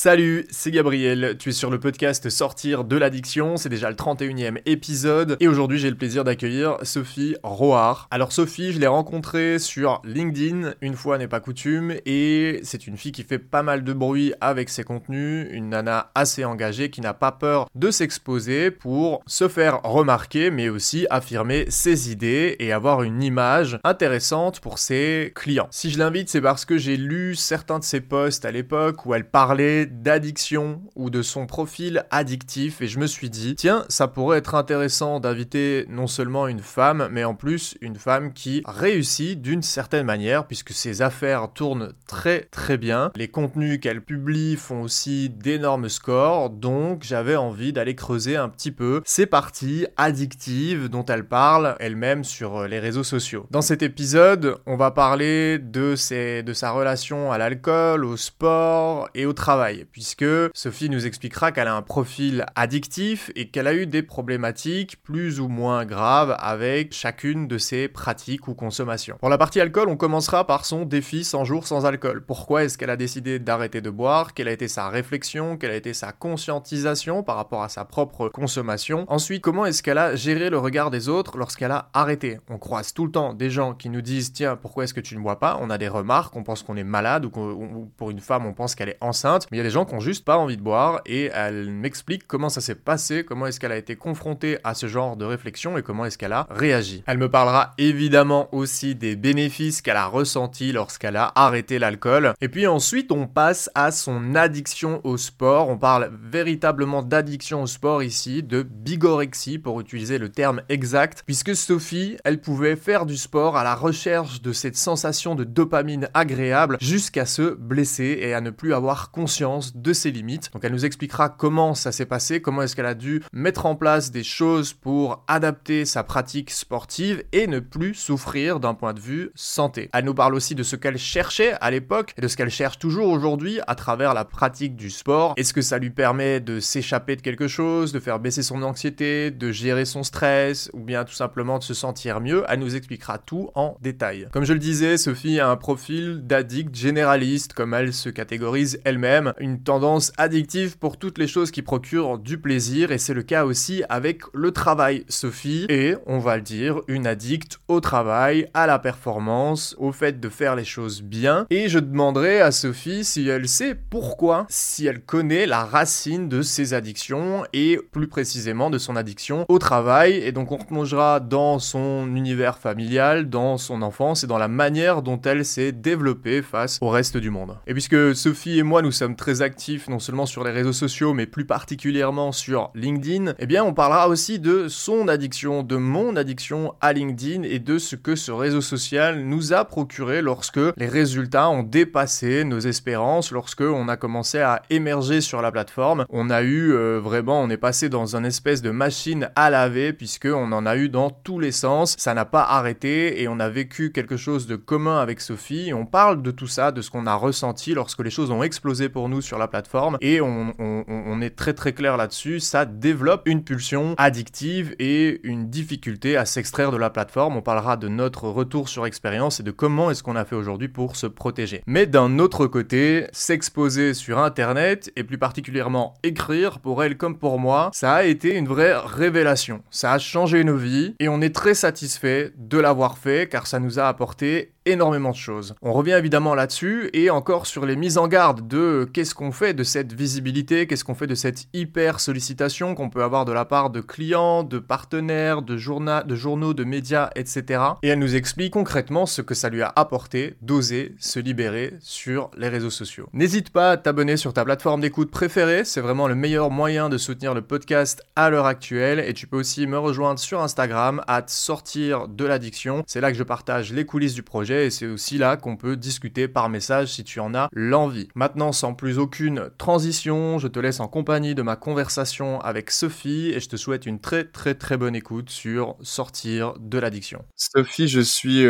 Salut, c'est Gabriel, tu es sur le podcast Sortir de l'addiction, c'est déjà le 31e épisode et aujourd'hui j'ai le plaisir d'accueillir Sophie Roard. Alors Sophie, je l'ai rencontrée sur LinkedIn, une fois n'est pas coutume, et c'est une fille qui fait pas mal de bruit avec ses contenus, une nana assez engagée qui n'a pas peur de s'exposer pour se faire remarquer mais aussi affirmer ses idées et avoir une image intéressante pour ses clients. Si je l'invite, c'est parce que j'ai lu certains de ses posts à l'époque où elle parlait d'addiction ou de son profil addictif et je me suis dit, tiens, ça pourrait être intéressant d'inviter non seulement une femme, mais en plus une femme qui réussit d'une certaine manière puisque ses affaires tournent très très bien. Les contenus qu'elle publie font aussi d'énormes scores, donc j'avais envie d'aller creuser un petit peu ces parties addictives dont elle parle elle-même sur les réseaux sociaux. Dans cet épisode, on va parler de, ses, de sa relation à l'alcool, au sport et au travail puisque Sophie nous expliquera qu'elle a un profil addictif et qu'elle a eu des problématiques plus ou moins graves avec chacune de ses pratiques ou consommations. Pour la partie alcool, on commencera par son défi 100 jours sans alcool. Pourquoi est-ce qu'elle a décidé d'arrêter de boire? Quelle a été sa réflexion? Quelle a été sa conscientisation par rapport à sa propre consommation? Ensuite, comment est-ce qu'elle a géré le regard des autres lorsqu'elle a arrêté? On croise tout le temps des gens qui nous disent tiens, pourquoi est-ce que tu ne bois pas? On a des remarques, on pense qu'on est malade ou, pour une femme, on pense qu'elle est enceinte. Gens qui ont juste pas envie de boire et elle m'explique comment ça s'est passé, comment est-ce qu'elle a été confrontée à ce genre de réflexion et comment est-ce qu'elle a réagi. Elle me parlera évidemment aussi des bénéfices qu'elle a ressentis lorsqu'elle a arrêté l'alcool. Et puis ensuite, on passe à son addiction au sport. On parle véritablement d'addiction au sport ici, de bigorexie pour utiliser le terme exact, puisque Sophie, elle pouvait faire du sport à la recherche de cette sensation de dopamine agréable jusqu'à se blesser et à ne plus avoir conscience de ses limites. Donc elle nous expliquera comment ça s'est passé, comment est-ce qu'elle a dû mettre en place des choses pour adapter sa pratique sportive et ne plus souffrir d'un point de vue santé. Elle nous parle aussi de ce qu'elle cherchait à l'époque et de ce qu'elle cherche toujours aujourd'hui à travers la pratique du sport. Est-ce que ça lui permet de s'échapper de quelque chose, de faire baisser son anxiété, de gérer son stress ou bien tout simplement de se sentir mieux? Elle nous expliquera tout en détail. Comme je le disais, Sophie a un profil d'addict généraliste comme elle se catégorise elle-même tendance addictive pour toutes les choses qui procurent du plaisir et c'est le cas aussi avec le travail. Sophie est, on va le dire, une addict au travail, à la performance, au fait de faire les choses bien et je demanderai à Sophie si elle sait pourquoi, si elle connaît la racine de ses addictions et plus précisément de son addiction au travail et donc on replongera dans son univers familial, dans son enfance et dans la manière dont elle s'est développée face au reste du monde. Et puisque Sophie et moi nous sommes très actif non seulement sur les réseaux sociaux mais plus particulièrement sur LinkedIn, eh bien on parlera aussi de son addiction, de mon addiction à LinkedIn et de ce que ce réseau social nous a procuré lorsque les résultats ont dépassé nos espérances, lorsque on a commencé à émerger sur la plateforme. On a eu euh, vraiment, on est passé dans une espèce de machine à laver puisque on en a eu dans tous les sens. Ça n'a pas arrêté et on a vécu quelque chose de commun avec Sophie. on parle de tout ça, de ce qu'on a ressenti lorsque les choses ont explosé pour nous sur la plateforme et on, est très très clair là-dessus, ça développe une pulsion addictive et une difficulté à s'extraire de la plateforme. On parlera de notre retour sur expérience et de comment est-ce qu'on a fait aujourd'hui pour se protéger. Mais d'un autre côté, s'exposer sur Internet et plus particulièrement écrire, pour elle comme pour moi, ça a été une vraie révélation. Ça a changé nos vies et on est très satisfait de l'avoir fait car ça nous a apporté énormément de choses. On revient évidemment là-dessus et encore sur les mises en garde de qu'est-ce qu'on fait de cette visibilité, qu'est-ce qu'on fait de cette hyper sollicitation qu'on peut avoir de la part de clients, de partenaires, de, de journaux, de médias, etc. Et elle nous explique concrètement ce que ça lui a apporté d'oser se libérer sur les réseaux sociaux. N'hésite pas à t'abonner sur ta plateforme d'écoute préférée, c'est vraiment le meilleur moyen de soutenir le podcast à l'heure actuelle et tu peux aussi me rejoindre sur Instagram à sortir de l'addiction. C'est là que je partage les coulisses du projet et c'est aussi là qu'on peut discuter par message si tu en as l'envie. Maintenant, sans plus aucune transition, je te laisse en compagnie de ma conversation avec Sophie et je te souhaite une très très très bonne écoute sur sortir de l'addiction. Sophie, je suis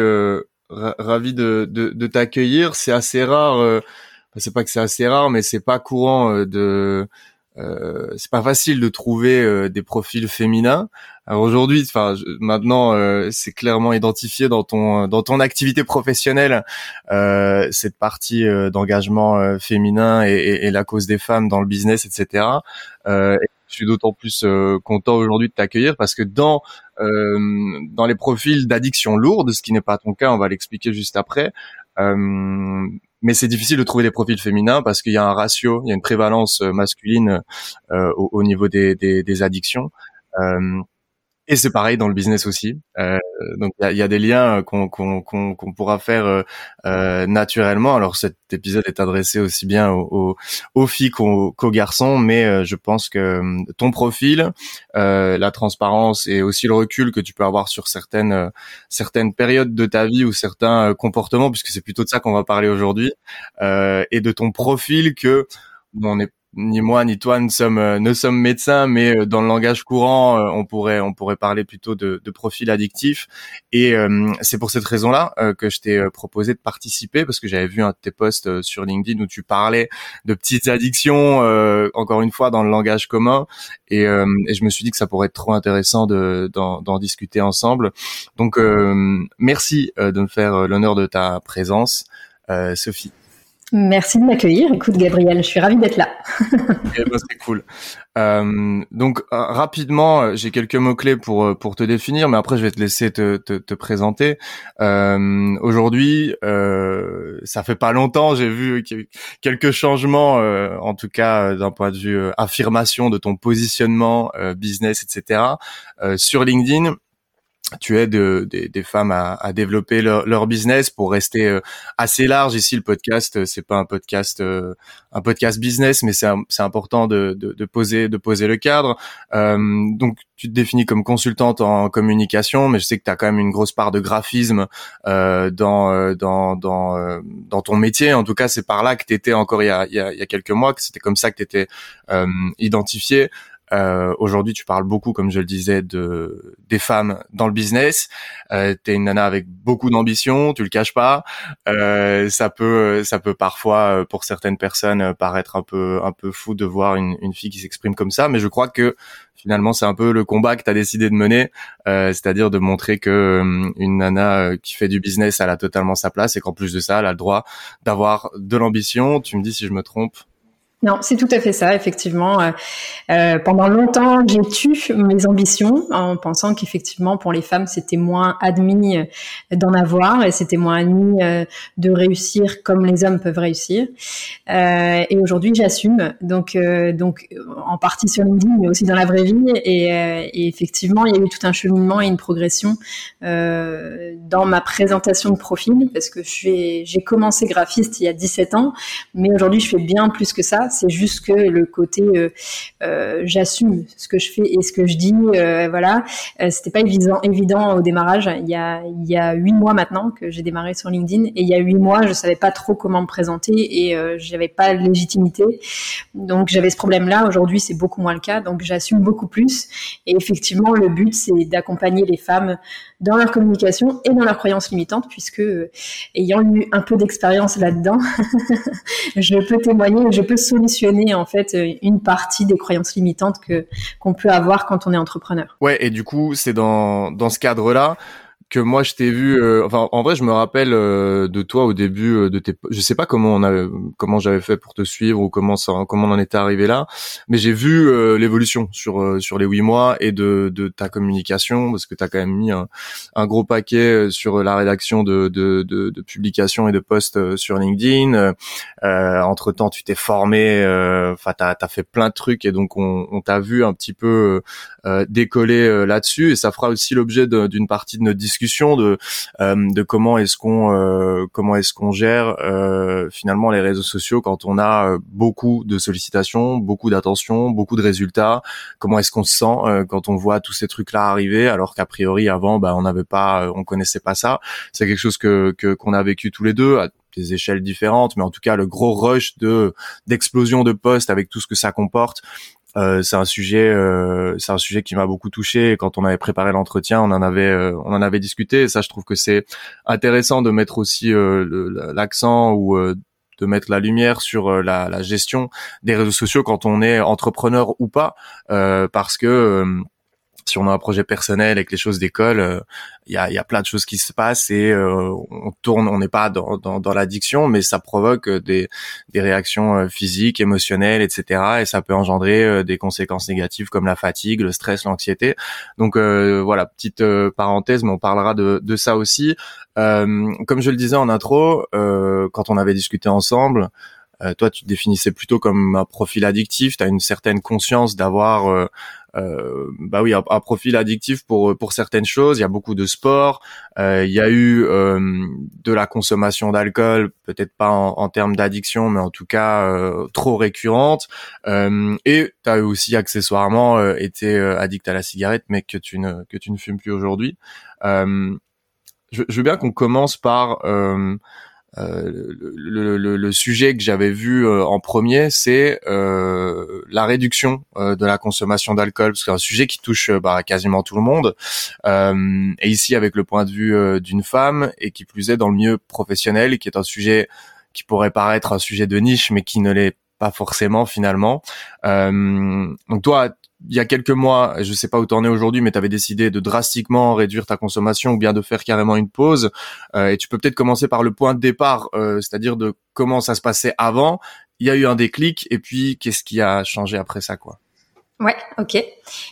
euh, ravi de, t'accueillir. C'est assez rare, euh, c'est pas que c'est assez rare, mais c'est pas courant euh, de... c'est pas facile de trouver des profils féminins Aujourd'hui, enfin maintenant, euh, c'est clairement identifié dans ton dans ton activité professionnelle euh, cette partie euh, d'engagement euh, féminin et, et, et, la cause des femmes dans le business, etc. Euh, je suis d'autant plus content aujourd'hui de t'accueillir parce que dans dans les profils d'addiction lourde, ce qui n'est pas ton cas, on va l'expliquer juste après. mais c'est difficile de trouver des profils féminins parce qu'il y a un ratio, il y a une prévalence masculine au, au, niveau des, des, des addictions. Euh, et c'est pareil dans le business aussi. Euh, donc il y a, des liens qu'on qu'on qu'on pourra faire euh, euh, naturellement. Alors cet épisode est adressé aussi bien aux, aux, filles qu'aux garçons, mais euh, je pense que euh, ton profil, euh, la transparence et aussi le recul que tu peux avoir sur certaines certaines périodes de ta vie ou certains comportements, puisque c'est plutôt de ça qu'on va parler aujourd'hui, et de ton profil que on est ni moi ni toi ne sommes euh, ne sommes médecins, mais euh, dans le langage courant, euh, on pourrait on pourrait parler plutôt de, de profil addictif. Et c'est pour cette raison-là que je t'ai proposé de participer parce que j'avais vu un de tes posts sur LinkedIn où tu parlais de petites addictions, encore une fois dans le langage commun. Et, et, je me suis dit que ça pourrait être trop intéressant de d'en discuter ensemble. Donc merci de me faire l'honneur de ta présence, Sophie. Merci de m'accueillir. Écoute, Gabriel, je suis ravie d'être là. eh ben, c'est cool. Euh, donc euh, rapidement, euh, j'ai quelques mots clés pour euh, pour te définir, mais après je vais te laisser te te, te présenter. Euh, Aujourd'hui, euh, ça fait pas longtemps, j'ai vu quelques changements, en tout cas d'un point de vue affirmation de ton positionnement business, etc. sur LinkedIn tu aides des, des, femmes à, à développer leur, business pour rester euh, assez large. Ici, le podcast, euh, c'est pas un podcast, euh, un podcast business, mais c'est important de, poser, le cadre. donc, tu te définis comme consultante en communication, mais je sais que tu as quand même une grosse part de graphisme dans, ton métier. En tout cas, c'est par là que tu étais encore il y a quelques mois, que c'était comme ça que tu étais identifié. Euh, Aujourd'hui, tu parles beaucoup, comme je le disais, de des femmes dans le business. Euh, T'es une nana avec beaucoup d'ambition, tu le caches pas. Euh, ça peut, ça peut parfois, euh, pour certaines personnes, euh, paraître un peu, un peu fou de voir une, une fille qui s'exprime comme ça. Mais je crois que finalement, c'est un peu le combat que tu as décidé de mener, euh, c'est-à-dire de montrer que une nana qui fait du business, elle a totalement sa place et qu'en plus de ça, elle a le droit d'avoir de l'ambition. Tu me dis si je me trompe. Non, c'est tout à fait ça, effectivement. Euh, euh, pendant longtemps, j'ai tu mes ambitions en pensant qu'effectivement, pour les femmes, c'était moins admis euh, d'en avoir et c'était moins admis euh, de réussir comme les hommes peuvent réussir. Euh, et aujourd'hui, j'assume. Donc, donc, en partie sur LinkedIn, mais aussi dans la vraie vie. Et, et, effectivement, il y a eu tout un cheminement et une progression dans ma présentation de profil parce que j'ai commencé graphiste il y a 17 ans, mais aujourd'hui, je fais bien plus que ça c'est juste que le côté euh, euh, j'assume ce que je fais et ce que je dis, euh, voilà, c'était pas évident, évident au démarrage. Il y a il y a huit mois maintenant que j'ai démarré sur LinkedIn et il y a huit mois je savais pas trop comment me présenter et j'avais pas de légitimité. Donc j'avais ce problème-là. Aujourd'hui c'est beaucoup moins le cas. Donc j'assume beaucoup plus. Et effectivement le but c'est d'accompagner les femmes dans leur communication et dans leurs croyances limitantes, puisque ayant eu un peu d'expérience là-dedans, je peux témoigner, je peux solutionner en fait une partie des croyances limitantes que qu'on peut avoir quand on est entrepreneur. Ouais, et du coup, c'est dans dans ce cadre-là que moi je t'ai vu euh, enfin en vrai je me rappelle euh, de toi au début euh, de tes je sais pas comment on a comment j'avais fait pour te suivre ou comment ça comment on en était arrivé là mais j'ai vu l'évolution sur sur les huit mois et de de ta communication parce que tu as quand même mis un, un, gros paquet sur la rédaction de de de, de publications et de posts sur LinkedIn. Entre temps tu t'es formé enfin tu as, fait plein de trucs et donc on, on t'a vu un petit peu décoller là-dessus et ça fera aussi l'objet d'une partie de notre discussion discussion de euh, de comment est-ce qu'on euh, comment est-ce qu'on gère euh, finalement les réseaux sociaux quand on a beaucoup de sollicitations, beaucoup d'attention, beaucoup de résultats. Comment est-ce qu'on se sent quand on voit tous ces trucs là arriver alors qu'a priori avant bah on n'avait pas on connaissait pas ça. C'est quelque chose que qu'on a vécu tous les deux à des échelles différentes, mais en tout cas le gros rush de d'explosion de postes avec tout ce que ça comporte, euh, c'est un sujet, euh, c'est un sujet qui m'a beaucoup touché. quand on avait préparé l'entretien, on en avait, euh, on en avait discuté. Ça, je trouve que c'est intéressant de mettre aussi l'accent ou de mettre la lumière sur la, la, gestion des réseaux sociaux quand on est entrepreneur ou pas, parce que si on a un projet personnel avec les choses d'école, il y a, y a plein de choses qui se passent et on tourne, on n'est pas dans, dans, l'addiction, mais ça provoque des, des réactions physiques, émotionnelles, etc. Et ça peut engendrer des conséquences négatives comme la fatigue, le stress, l'anxiété. Donc voilà, petite parenthèse, mais on parlera de, de ça aussi. comme je le disais en intro, quand on avait discuté ensemble, euh, toi, tu te définissais plutôt comme un profil addictif. Tu as une certaine conscience d'avoir, euh, euh, bah oui, un, profil addictif pour pour certaines choses. Il y a beaucoup de sport. Euh, il y a eu de la consommation d'alcool, peut-être pas en, en termes d'addiction, mais en tout cas trop récurrente. et tu as aussi accessoirement été addict à la cigarette, mais que tu ne que tu ne fumes plus aujourd'hui. Je, je, veux bien qu'on commence par euh, le, le, le, sujet que j'avais vu euh, en premier, c'est euh, la réduction de la consommation d'alcool, parce que c'est un sujet qui touche bah, quasiment tout le monde. et ici, avec le point de vue d'une femme, et qui plus est dans le milieu professionnel, qui est un sujet qui pourrait paraître un sujet de niche, mais qui ne l'est pas forcément finalement. donc toi, il y a quelques mois, je sais pas où t'en es aujourd'hui, mais tu avais décidé de drastiquement réduire ta consommation ou bien de faire carrément une pause. Euh, et tu peux peut-être commencer par le point de départ, euh, c'est-à-dire de comment ça se passait avant. Il y a eu un déclic et puis qu'est-ce qui a changé après ça, quoi? Ouais, ok.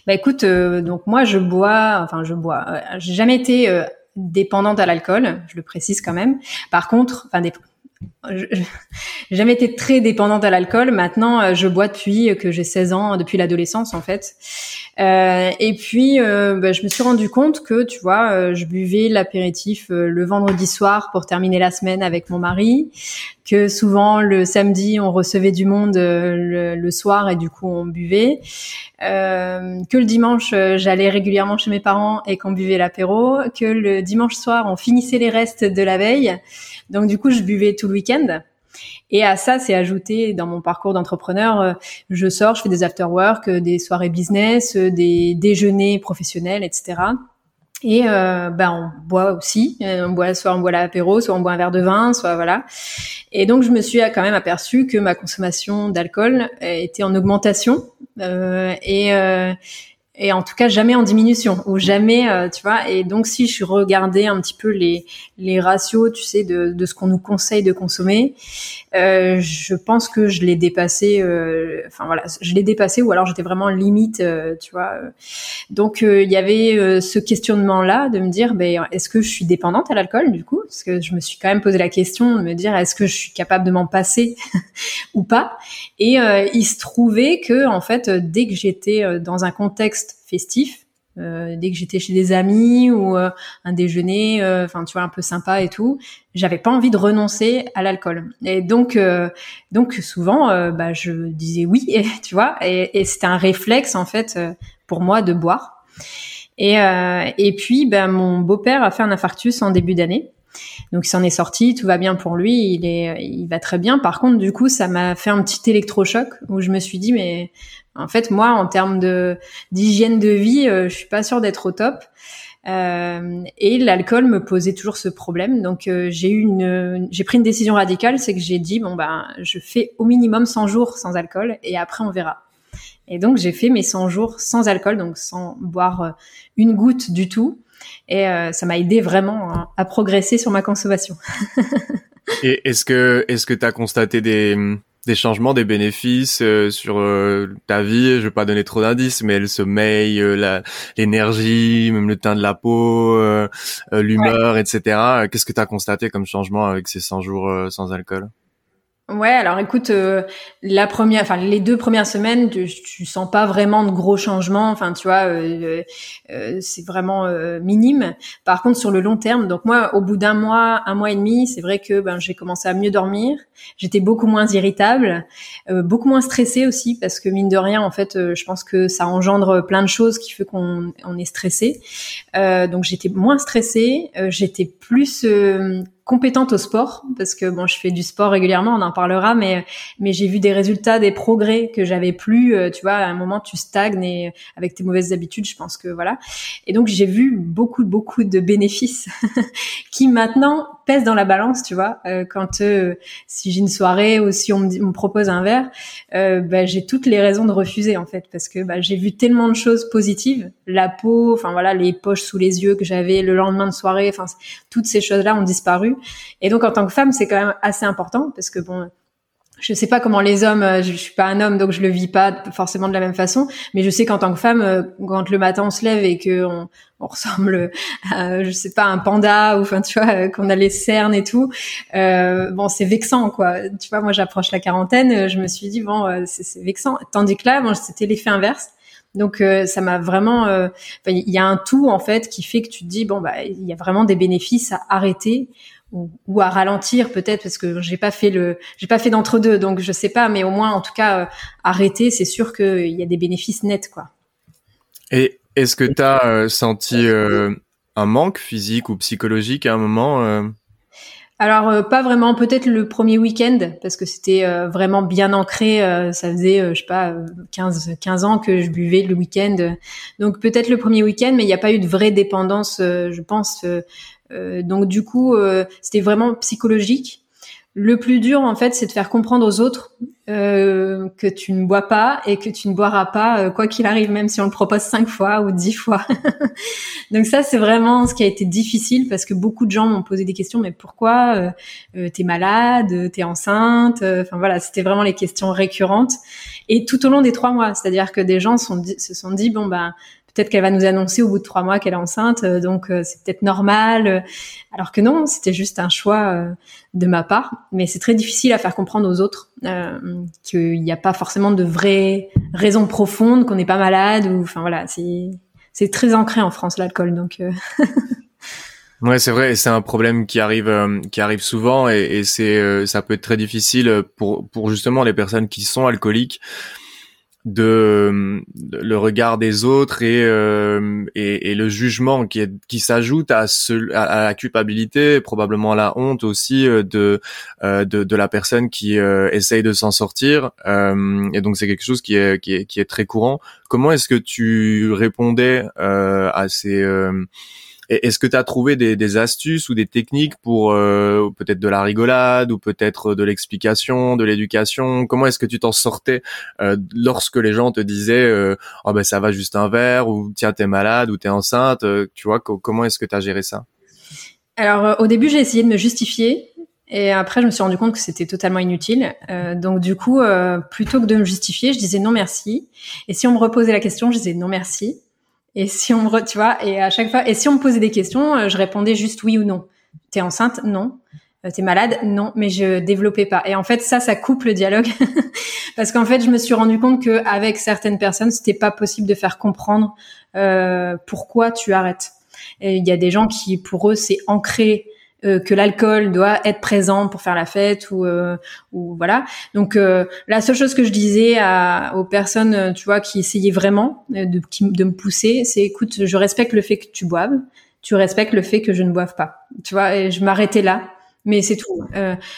Bah écoute, euh, donc moi je bois, enfin je bois. j'ai jamais été dépendante à l'alcool, je le précise quand même. Par contre, enfin j'ai jamais été très dépendante à l'alcool. Maintenant, euh, je bois depuis que j'ai 16 ans, depuis l'adolescence en fait. Euh, et puis, euh, bah, je me suis rendu compte que, tu vois, euh, je buvais l'apéritif euh, le vendredi soir pour terminer la semaine avec mon mari, que souvent le samedi on recevait du monde le, le, soir et du coup on buvait, que le dimanche j'allais régulièrement chez mes parents et qu'on buvait l'apéro, que le dimanche soir on finissait les restes de la veille. Donc du coup, je buvais tout le week-end. Et à ça, c'est ajouté dans mon parcours d'entrepreneur, euh, je sors, je fais des after-work, euh, des soirées business, euh, des déjeuners professionnels, etc. Et euh, ben on boit aussi, on boit soit on boit l'apéro, soit on boit un verre de vin, soit voilà. Et donc je me suis quand même aperçu que ma consommation d'alcool était en augmentation euh, et et en tout cas jamais en diminution ou jamais euh, tu vois. Et donc si je regardais un petit peu les les ratios tu sais de, de ce qu'on nous conseille de consommer euh, je pense que je l'ai dépassé euh, enfin voilà je l'ai dépassé ou alors j'étais vraiment limite euh, tu vois. Donc il y avait ce questionnement là de me dire ben est-ce que je suis dépendante à l'alcool du coup? Parce que je me suis quand même posé la question de me dire est-ce que je suis capable de m'en passer ou pas? Et il se trouvait que en fait dès que j'étais dans un contexte festif. Euh, dès que j'étais chez des amis ou euh, un déjeuner, euh, enfin tu vois un peu sympa et tout, j'avais pas envie de renoncer à l'alcool. Et donc donc souvent bah je disais oui, tu vois, et, c'était un réflexe en fait pour moi de boire. Et et puis ben mon beau-père a fait un infarctus en début d'année. Donc il s'en est sorti, tout va bien pour lui, il est, il va très bien. Par contre, du coup, ça m'a fait un petit électrochoc où je me suis dit, mais en fait, moi, en termes de d'hygiène de vie, euh, je suis pas sûre d'être au top. Euh, et l'alcool me posait toujours ce problème. Donc euh, j'ai eu une, j'ai pris une décision radicale, c'est que j'ai dit bon ben je fais au minimum 100 jours sans alcool et après on verra. Et donc j'ai fait mes 100 jours sans alcool, donc sans boire une goutte du tout. Et euh, ça m'a aidé vraiment à, à, progresser sur ma consommation. et est-ce que est-ce que tu as constaté des des changements, des bénéfices euh, sur euh, ta vie? Je vais pas donner trop d'indices, mais le sommeil, euh, l'énergie, même le teint de la peau, l'humeur, etc. Qu'est-ce que tu as constaté comme changement avec ces 100 jours sans alcool? Ouais, alors écoute, euh, la première, enfin les deux premières semaines, tu, tu, sens pas vraiment de gros changements. Enfin, tu vois, euh, euh, c'est vraiment minime. Par contre, sur le long terme, donc moi, au bout d'un mois, un mois et demi, c'est vrai que ben j'ai commencé à mieux dormir. J'étais beaucoup moins irritable, beaucoup moins stressée aussi, parce que mine de rien, en fait, je pense que ça engendre plein de choses qui fait qu'on on est stressé. donc j'étais moins stressée, j'étais plus compétente au sport parce que bon je fais du sport régulièrement on en parlera mais mais j'ai vu des résultats des progrès que j'avais plus euh, tu vois à un moment tu stagnes et avec tes mauvaises habitudes je pense que voilà. Et donc j'ai vu beaucoup beaucoup de bénéfices qui maintenant pèse dans la balance, tu vois. Euh, quand euh, si j'ai une soirée ou si on me, propose un verre, euh, bah, j'ai toutes les raisons de refuser en fait, parce que bah, j'ai vu tellement de choses positives, la peau, enfin voilà, les poches sous les yeux que j'avais le lendemain de soirée, enfin toutes ces choses-là ont disparu. Et donc en tant que femme, c'est quand même assez important parce que bon je sais pas comment les hommes, euh, je, suis pas un homme donc je le vis pas forcément de la même façon, mais je sais qu'en tant que femme, euh, quand le matin on se lève et que on, ressemble à, je sais pas, un panda ou enfin tu vois, euh, qu'on a les cernes et tout, bon c'est vexant quoi. Tu vois, moi j'approche la quarantaine, je me suis dit bon c'est vexant, tandis que là, bon, c'était l'effet inverse. Donc ça m'a vraiment, il y a un tout en fait qui fait que tu te dis bon bah il y a vraiment des bénéfices à arrêter ou, à ralentir peut-être parce que j'ai pas fait le j'ai pas fait d'entre deux donc je sais pas mais au moins en tout cas euh, arrêter c'est sûr qu'il y a des bénéfices nets quoi. Et est-ce que tu as euh, senti euh, un manque physique ou psychologique à un moment alors pas vraiment, peut-être le premier week-end parce que c'était vraiment bien ancré. ça faisait je sais pas 15 15 ans que je buvais le week-end, donc peut-être le premier week-end, mais il n'y a pas eu de vraie dépendance, je pense, euh, donc du coup, euh, c'était vraiment psychologique. Le plus dur, en fait, c'est de faire comprendre aux autres euh, que tu ne bois pas et que tu ne boiras pas quoi qu'il arrive, même si on le propose cinq fois ou dix fois. Donc ça, c'est vraiment ce qui a été difficile parce que beaucoup de gens m'ont posé des questions. Mais pourquoi euh, T'es malade T'es enceinte Enfin voilà, c'était vraiment les questions récurrentes. Et tout au long des trois mois, c'est-à-dire que des gens sont, se sont dit bon ben peut-être qu'elle va nous annoncer au bout de trois mois qu'elle est enceinte, euh, donc euh, c'est peut-être normal. Alors que non, c'était juste un choix euh, de ma part. Mais c'est très difficile à faire comprendre aux autres qu'il n'y a pas forcément de vraies raisons profondes, qu'on n'est pas malade ou, enfin voilà, c'est c'est très ancré en France l'alcool, donc. Ouais, c'est vrai, c'est un problème qui arrive, qui arrive souvent, et, et c'est, ça peut être très difficile pour, pour justement les personnes qui sont alcooliques de, le regard des autres et, euh, et, et, le jugement qui, est, qui s'ajoute à, ce, à, la culpabilité, probablement à la honte aussi euh, de, euh, de, de la personne qui essaye de s'en sortir. et donc c'est quelque chose qui est, qui est, qui est très courant. Comment est-ce que tu répondais à ces est-ce que tu as trouvé des, des, astuces ou des techniques pour euh, peut-être de la rigolade ou peut-être de l'explication, de l'éducation? Comment est-ce que tu t'en sortais euh, lorsque les gens te disaient euh, oh ben ça va juste un verre ou tiens t'es malade ou t'es enceinte Tu vois comment est-ce que tu as géré ça? Alors au début j'ai essayé de me justifier et après, je me suis rendu compte que c'était totalement inutile. Euh, donc, du coup, euh, plutôt que de me justifier, je disais non merci. Et si on me reposait la question, je disais non merci. Et si on me, tu vois, et à chaque fois, et si on me posait des questions, euh, je répondais juste oui ou non. T'es enceinte? Non. Euh, t'es malade? Non. Mais je développais pas. Et en fait, ça, ça coupe le dialogue parce qu'en fait, je me suis rendu compte que avec certaines personnes, c'était pas possible de faire comprendre euh, pourquoi tu arrêtes. Et il y a des gens qui, pour eux, c'est ancré euh, que l'alcool doit être présent pour faire la fête ou, euh, ou voilà. Donc euh, la seule chose que je disais à, aux personnes, tu vois, qui essayaient vraiment de, de me pousser, c'est écoute, je respecte le fait que tu boives, tu respectes le fait que je ne boive pas. Tu vois, et je m'arrêtais là. Mais c'est tout,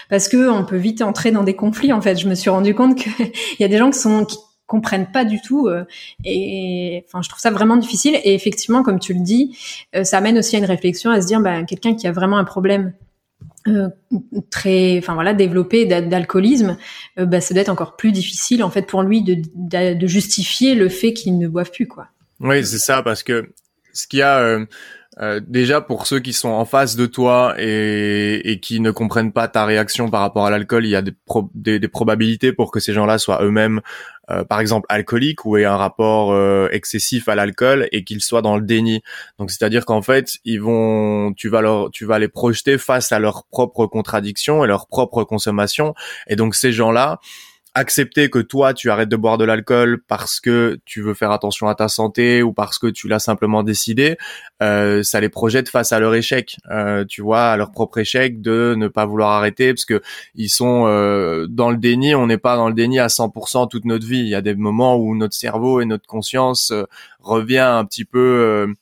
parce que on peut vite entrer dans des conflits. En fait, je me suis rendu compte qu'il y a des gens qui sont qui, comprennent pas du tout euh, et enfin je trouve ça vraiment difficile. Et effectivement comme tu le dis euh, ça amène aussi à une réflexion à se dire bah, quelqu'un qui a vraiment un problème euh, très enfin voilà développé d'alcoolisme bah, ça doit être encore plus difficile en fait pour lui de, de, justifier le fait qu'il ne boive plus quoi. Oui c'est ça parce que ce qu'il y a euh, déjà pour ceux qui sont en face de toi et, et, qui ne comprennent pas ta réaction par rapport à l'alcool, il y a des, des, des, probabilités pour que ces gens-là soient eux-mêmes, euh, par exemple, alcooliques ou aient un rapport euh, excessif à l'alcool et qu'ils soient dans le déni. Donc c'est-à-dire qu'en fait, ils vont, tu vas leur, tu vas les projeter face à leurs propres contradictions et leur propre consommation. Et donc ces gens-là, accepter que toi tu arrêtes de boire de l'alcool parce que tu veux faire attention à ta santé ou parce que tu l'as simplement décidé, euh, ça les projette face à leur échec, euh, tu vois, à leur propre échec de ne pas vouloir arrêter parce que ils sont euh, dans le déni. On n'est pas dans le déni à 100% toute notre vie. Il y a des moments où notre cerveau et notre conscience revient un petit peu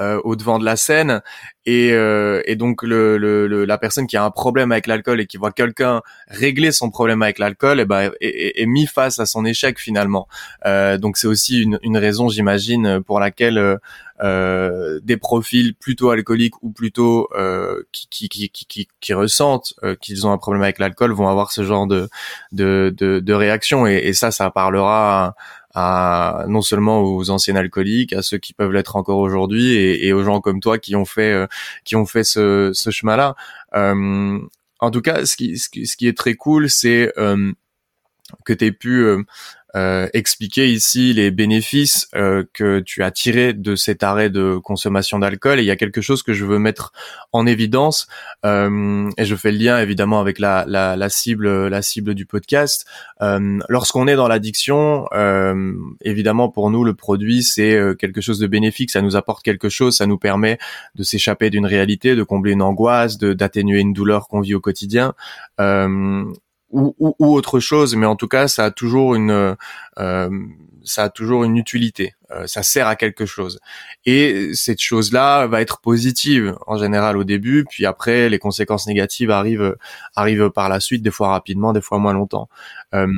euh, au devant de la scène. Et, euh, et donc le, le, la personne qui a un problème avec l'alcool et qui voit quelqu'un régler son problème avec l'alcool et eh ben est, est, mis face à son échec finalement. Euh, donc c'est aussi une, une raison j'imagine pour laquelle euh, des profils plutôt alcooliques ou plutôt euh, qui, qui, qui, qui, qui ressentent qu'ils ont un problème avec l'alcool vont avoir ce genre de de, de, de réaction. Et, et ça ça parlera non seulement aux anciens alcooliques, à ceux qui peuvent l'être encore aujourd'hui, et, aux gens comme toi qui ont fait euh, qui ont fait ce, ce chemin-là. Euh, en tout cas, ce qui, ce qui, ce qui est très cool, c'est euh, que tu aies pu euh, expliquer ici les bénéfices euh, que tu as tirés de cet arrêt de consommation d'alcool. Et il y a quelque chose que je veux mettre en évidence, euh, et je fais le lien évidemment avec la, la, la cible, la cible du podcast. Euh, lorsqu'on est dans l'addiction, euh, évidemment pour nous le produit c'est quelque chose de bénéfique, ça nous apporte quelque chose, ça nous permet de s'échapper d'une réalité, de combler une angoisse, d'atténuer une douleur qu'on vit au quotidien. Euh, ou, ou, ou, autre chose, mais en tout cas, ça a toujours une, euh, ça a toujours une utilité. Euh, ça sert à quelque chose. Et cette chose-là va être positive en général au début, puis après, les conséquences négatives arrivent, arrivent par la suite, des fois rapidement, des fois moins longtemps. Euh,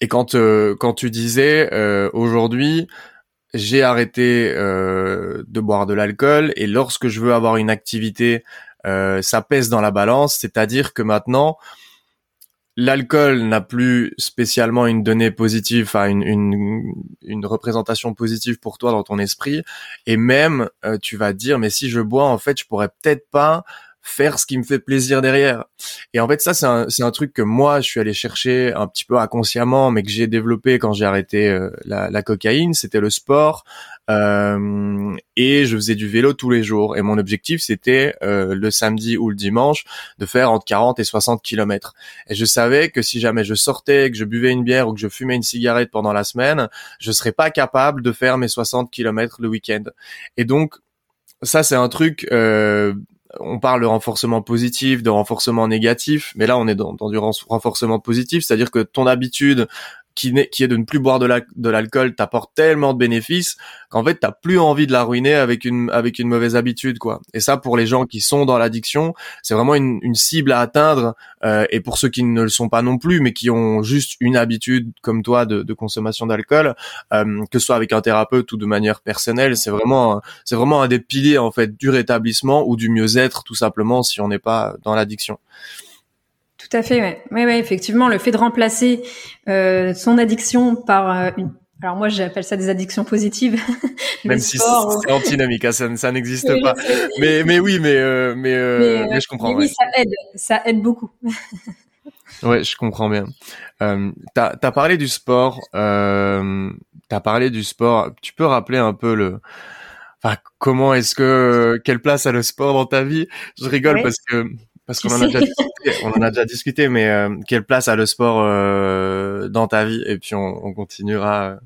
et quand, euh, quand tu disais euh, aujourd'hui, j'ai arrêté de boire de l'alcool, et lorsque je veux avoir une activité, ça pèse dans la balance, c'est-à-dire que maintenant l'alcool n'a plus spécialement une donnée positive, enfin une, une, représentation positive pour toi dans ton esprit, et même euh, tu vas dire mais si je bois en fait je pourrais peut-être pas faire ce qui me fait plaisir derrière. Et en fait, ça, c'est un, un, truc que moi, je suis allé chercher un petit peu inconsciemment, mais que j'ai développé quand j'ai arrêté euh, la, la, cocaïne. C'était le sport. Euh, et je faisais du vélo tous les jours. Et mon objectif, c'était euh, le samedi ou le dimanche de faire entre 40 et 60 kilomètres. Et je savais que si jamais je sortais, que je buvais une bière ou que je fumais une cigarette pendant la semaine, je serais pas capable de faire mes 60 kilomètres le week-end. Et donc, ça, c'est un truc euh, on parle de renforcement positif, de renforcement négatif, mais là on est dans, du renforcement positif, c'est-à-dire que ton habitude qui, qui est de ne plus boire de l'alcool t'apporte tellement de bénéfices qu'en fait t'as plus envie de la ruiner avec une avec une mauvaise habitude quoi. Et ça pour les gens qui sont dans l'addiction, c'est vraiment une, une, cible à atteindre. Euh, et pour ceux qui ne le sont pas non plus, mais qui ont juste une habitude comme toi de, de consommation d'alcool, euh, que ce soit avec un thérapeute ou de manière personnelle, c'est vraiment c'est vraiment un des piliers en fait du rétablissement ou du mieux-être tout simplement si on n'est pas dans l'addiction. Tout à fait, ouais. ouais, ouais, effectivement, le fait de remplacer euh, son addiction par euh, une alors moi j'appelle ça des addictions positives. Même si c'est antinomique, hein, ça, ça n'existe pas. Mais mais oui, mais euh, mais, mais, je comprends. oui, ça aide, ça aide beaucoup. ouais, je comprends bien. Euh, t'as as parlé du sport, euh, t'as parlé du sport. Tu peux rappeler un peu le, enfin comment est-ce que quelle place a le sport dans ta vie? Je rigole parce que parce qu'on en, a déjà discuté, on en a déjà discuté, mais euh, quelle place a le sport euh, dans ta vie? Et puis on, on continuera.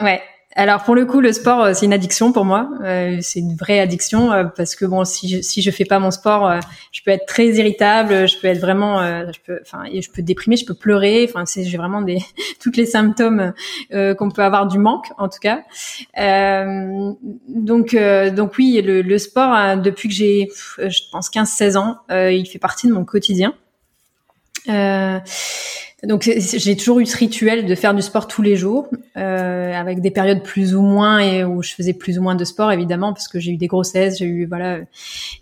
Ouais, alors pour le coup, le sport, euh, c'est une addiction pour moi. Euh, c'est une vraie addiction euh, parce que bon, si je, si je fais pas mon sport, je peux être très irritable, je peux être vraiment, je peux, enfin, je peux déprimer, je peux pleurer. Enfin, c'est j'ai vraiment des toutes les symptômes qu'on peut avoir du manque, en tout cas. donc donc oui, le, le sport depuis que j'ai, je pense 15-16 ans, il fait partie de mon quotidien. Euh, donc j'ai toujours eu ce rituel de faire du sport tous les jours, euh, avec des périodes plus ou moins et où je faisais plus ou moins de sport évidemment parce que j'ai eu des grossesses, j'ai eu voilà.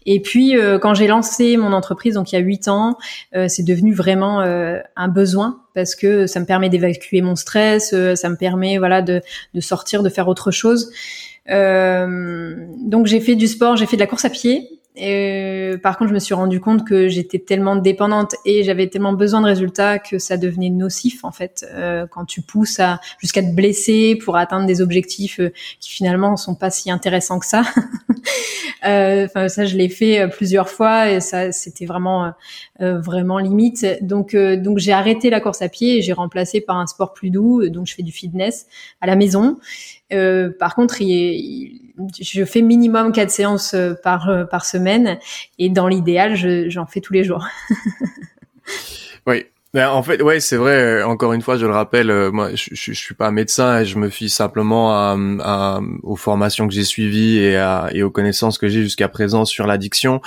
Et puis euh, quand j'ai lancé mon entreprise, donc il y a huit ans, euh, c'est devenu vraiment euh, un besoin parce que ça me permet d'évacuer mon stress, ça me permet voilà de, de sortir, de faire autre chose. donc j'ai fait du sport, j'ai fait de la course à pied euh, par contre, je me suis rendu compte que j'étais tellement dépendante et j'avais tellement besoin de résultats que ça devenait nocif en fait. Euh, quand tu pousses à jusqu'à te blesser pour atteindre des objectifs euh, qui finalement sont pas si intéressants que ça. Euh, enfin, ça, je l'ai fait plusieurs fois et ça, c'était vraiment vraiment limite. Donc donc j'ai arrêté la course à pied et j'ai remplacé par un sport plus doux. Donc je fais du fitness à la maison. par contre, il, il je fais minimum quatre séances euh, par euh, par semaine et dans l'idéal, j'en fais tous les jours. oui, Ben, en fait, ouais, c'est vrai. Encore une fois, je le rappelle, moi, je, je, suis pas médecin et je me fie simplement à, à aux formations que j'ai suivies et, à, et aux connaissances que j'ai jusqu'à présent sur l'addiction.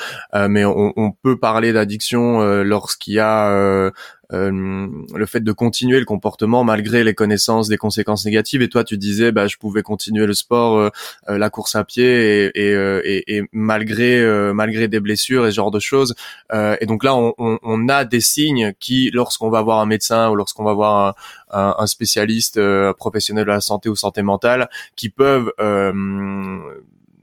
mais on, on, peut parler d'addiction lorsqu'il y a euh, le fait de continuer le comportement malgré les connaissances des conséquences négatives. Et toi, tu disais, bah, je pouvais continuer le sport, euh, euh, la course à pied, et, et, et, malgré malgré des blessures et ce genre de choses. et donc là, on, on, on, a des signes qui, lorsqu'on va voir un médecin ou lorsqu'on va voir un, un, spécialiste professionnel de la santé ou santé mentale, qui peuvent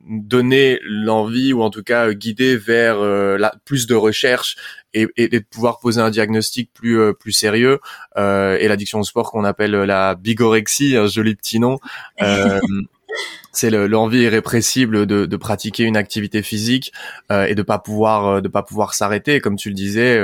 donner l'envie ou en tout cas guider vers la, plus de recherche et, et, de pouvoir poser un diagnostic plus euh, plus sérieux euh, et l'addiction au sport qu'on appelle la bigorexie, un joli petit nom. C'est l'envie irrépressible de, de, pratiquer une activité physique euh, et de pas pouvoir euh, de pas pouvoir s'arrêter. Comme tu le disais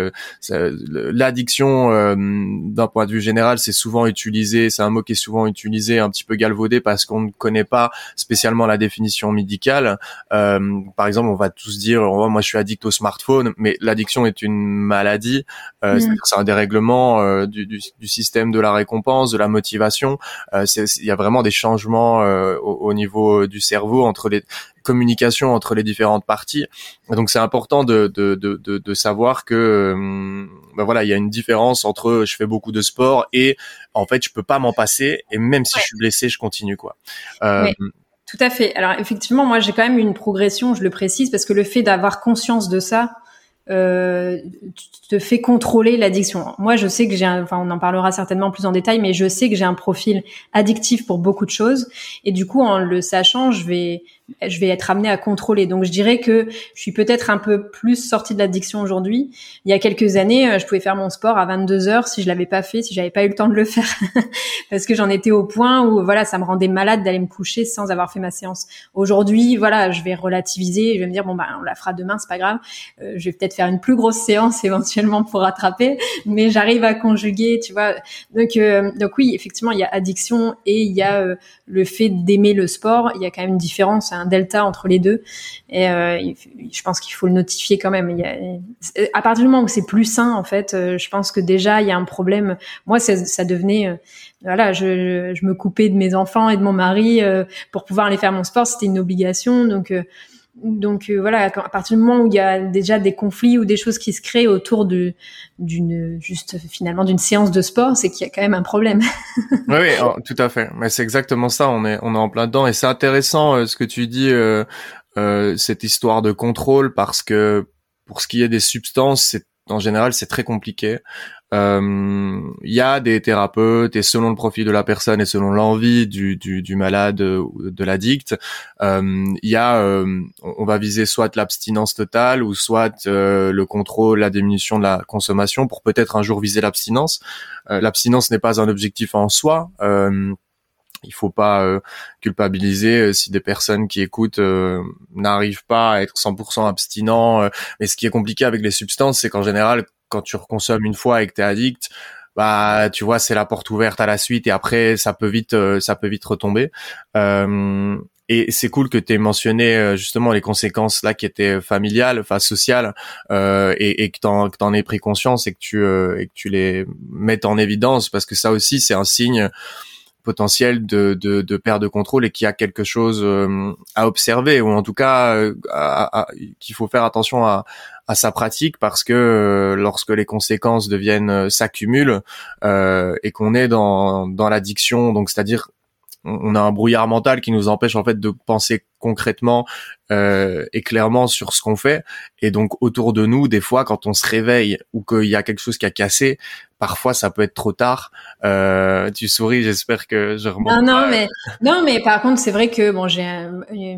euh, l'addiction euh, d'un point de vue général c'est souvent utilisé c'est un mot qui est souvent utilisé un petit peu galvaudé parce qu'on ne connaît pas spécialement la définition médicale. Euh, par exemple on va tous dire oh, moi je suis addict au smartphone mais l'addiction est une maladie mm. c'est un dérèglement du, du, du, système de la récompense de la motivation. Il y a vraiment des changements au, au niveau euh, du cerveau, entre les communications entre les différentes parties. Donc c'est important de, de, de, de, savoir que euh, ben voilà, il y a une différence entre je fais beaucoup de sport et en fait je peux pas m'en passer et même si je suis blessé, je continue quoi. Euh, Tout à fait. Alors effectivement, moi j'ai quand même une progression, je le précise, parce que le fait d'avoir conscience de ça, euh, te fait contrôler l'addiction. Moi, je sais que j'ai, enfin, on en parlera certainement plus en détail, mais je sais que j'ai un profil addictif pour beaucoup de choses, et du coup, en le sachant, je vais, je vais être amenée à contrôler. Donc je dirais que je suis peut-être un peu plus sortie de l'addiction aujourd'hui. Il y a quelques années, euh, je pouvais faire mon sport à 22 heures si je l'avais pas fait, si j'avais pas eu le temps de le faire, parce que j'en étais au point où voilà, ça me rendait malade d'aller me coucher sans avoir fait ma séance. Aujourd'hui, voilà, je vais relativiser, je vais me dire bon bah on la fera demain, c'est pas grave. Euh, je vais peut-être faire une plus grosse séance éventuellement pour rattraper, mais j'arrive à conjuguer, tu vois. Donc euh, donc oui, effectivement, il y a addiction et il y a le fait d'aimer le sport. Il y a quand même une différence un delta entre les deux. Et euh, je pense qu'il faut le notifier quand même. Il y a, à partir du moment où c'est plus sain, en fait, euh, je pense que déjà il y a un problème. Moi, ça, devenait, euh, voilà, je, je, me coupais de mes enfants et de mon mari pour pouvoir aller faire mon sport. C'était une obligation, donc. Donc voilà, à partir du moment où il y a déjà des conflits ou des choses qui se créent autour d'une juste finalement d'une séance de sport, c'est qu'il y a quand même un problème. oui, oui oh, tout à fait. Mais c'est exactement ça. On est on est en plein dedans et c'est intéressant euh, ce que tu dis euh, euh, cette histoire de contrôle parce que pour ce qui est des substances, c'est en général c'est très compliqué. Il euh, y a des thérapeutes et selon le profil de la personne et selon l'envie du, du, du, malade ou de l'addict, il euh, y a, euh, on va viser soit l'abstinence totale ou soit le contrôle, la diminution de la consommation pour peut-être un jour viser l'abstinence. l'abstinence n'est pas un objectif en soi. Il faut pas culpabiliser si des personnes qui écoutent n'arrivent pas à être 100% abstinents. mais ce qui est compliqué avec les substances, c'est qu'en général, quand tu reconsommes une fois et que t'es addict, bah tu vois c'est la porte ouverte à la suite et après ça peut vite euh, ça peut vite retomber. Euh, et c'est cool que tu aies mentionné euh, justement les conséquences là qui étaient familiales, enfin sociales, euh, et, et, que t'en que t'en aies pris conscience et que tu et que tu les mettes en évidence parce que ça aussi c'est un signe potentiel de, de, perte de contrôle et qu'il y a quelque chose à observer ou en tout cas qu'il faut faire attention à, à sa pratique parce que euh, lorsque les conséquences deviennent euh, s'accumulent euh, et qu'on est dans dans l'addiction, donc c'est-à-dire on a un brouillard mental qui nous empêche en fait de penser concrètement euh, et clairement sur ce qu'on fait. Et donc autour de nous, des fois, quand on se réveille ou qu'il y a quelque chose qui a cassé, parfois ça peut être trop tard. Euh, tu souris, j'espère que je remonte. Non, non, mais non, mais par contre, c'est vrai que bon, j'ai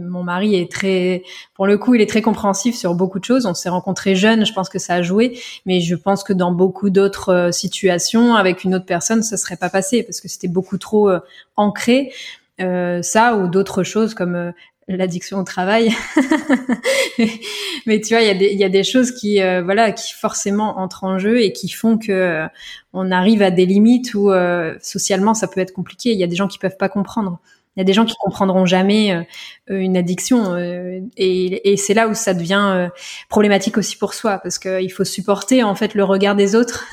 mon mari est très, pour le coup, il est très compréhensif sur beaucoup de choses. On s'est rencontrés jeunes, je pense que ça a joué, mais je pense que dans beaucoup d'autres euh, situations, avec une autre personne, ça serait pas passé parce que c'était beaucoup trop euh, ancré. Euh, ça ou d'autres choses comme euh, l'addiction au travail. mais tu vois, il y, a des, y a des choses qui, euh, voilà, qui forcément entrent en jeu et qui font que euh, on arrive à des limites où euh, socialement ça peut être compliqué. Il y a des gens qui peuvent pas comprendre. Il y a des gens qui comprendront jamais euh, une addiction et, et c'est là où ça devient problématique aussi pour soi parce qu'il faut supporter en fait le regard des autres,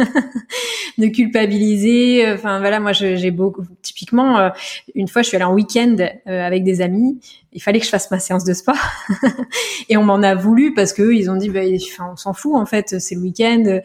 de culpabiliser. Enfin voilà, moi j'ai beaucoup. Typiquement, une fois je suis allée en week-end avec des amis il fallait que je fasse ma séance de sport. Et on m'en a voulu parce que ils ont dit bah, on s'en fout en fait c'est le week-end.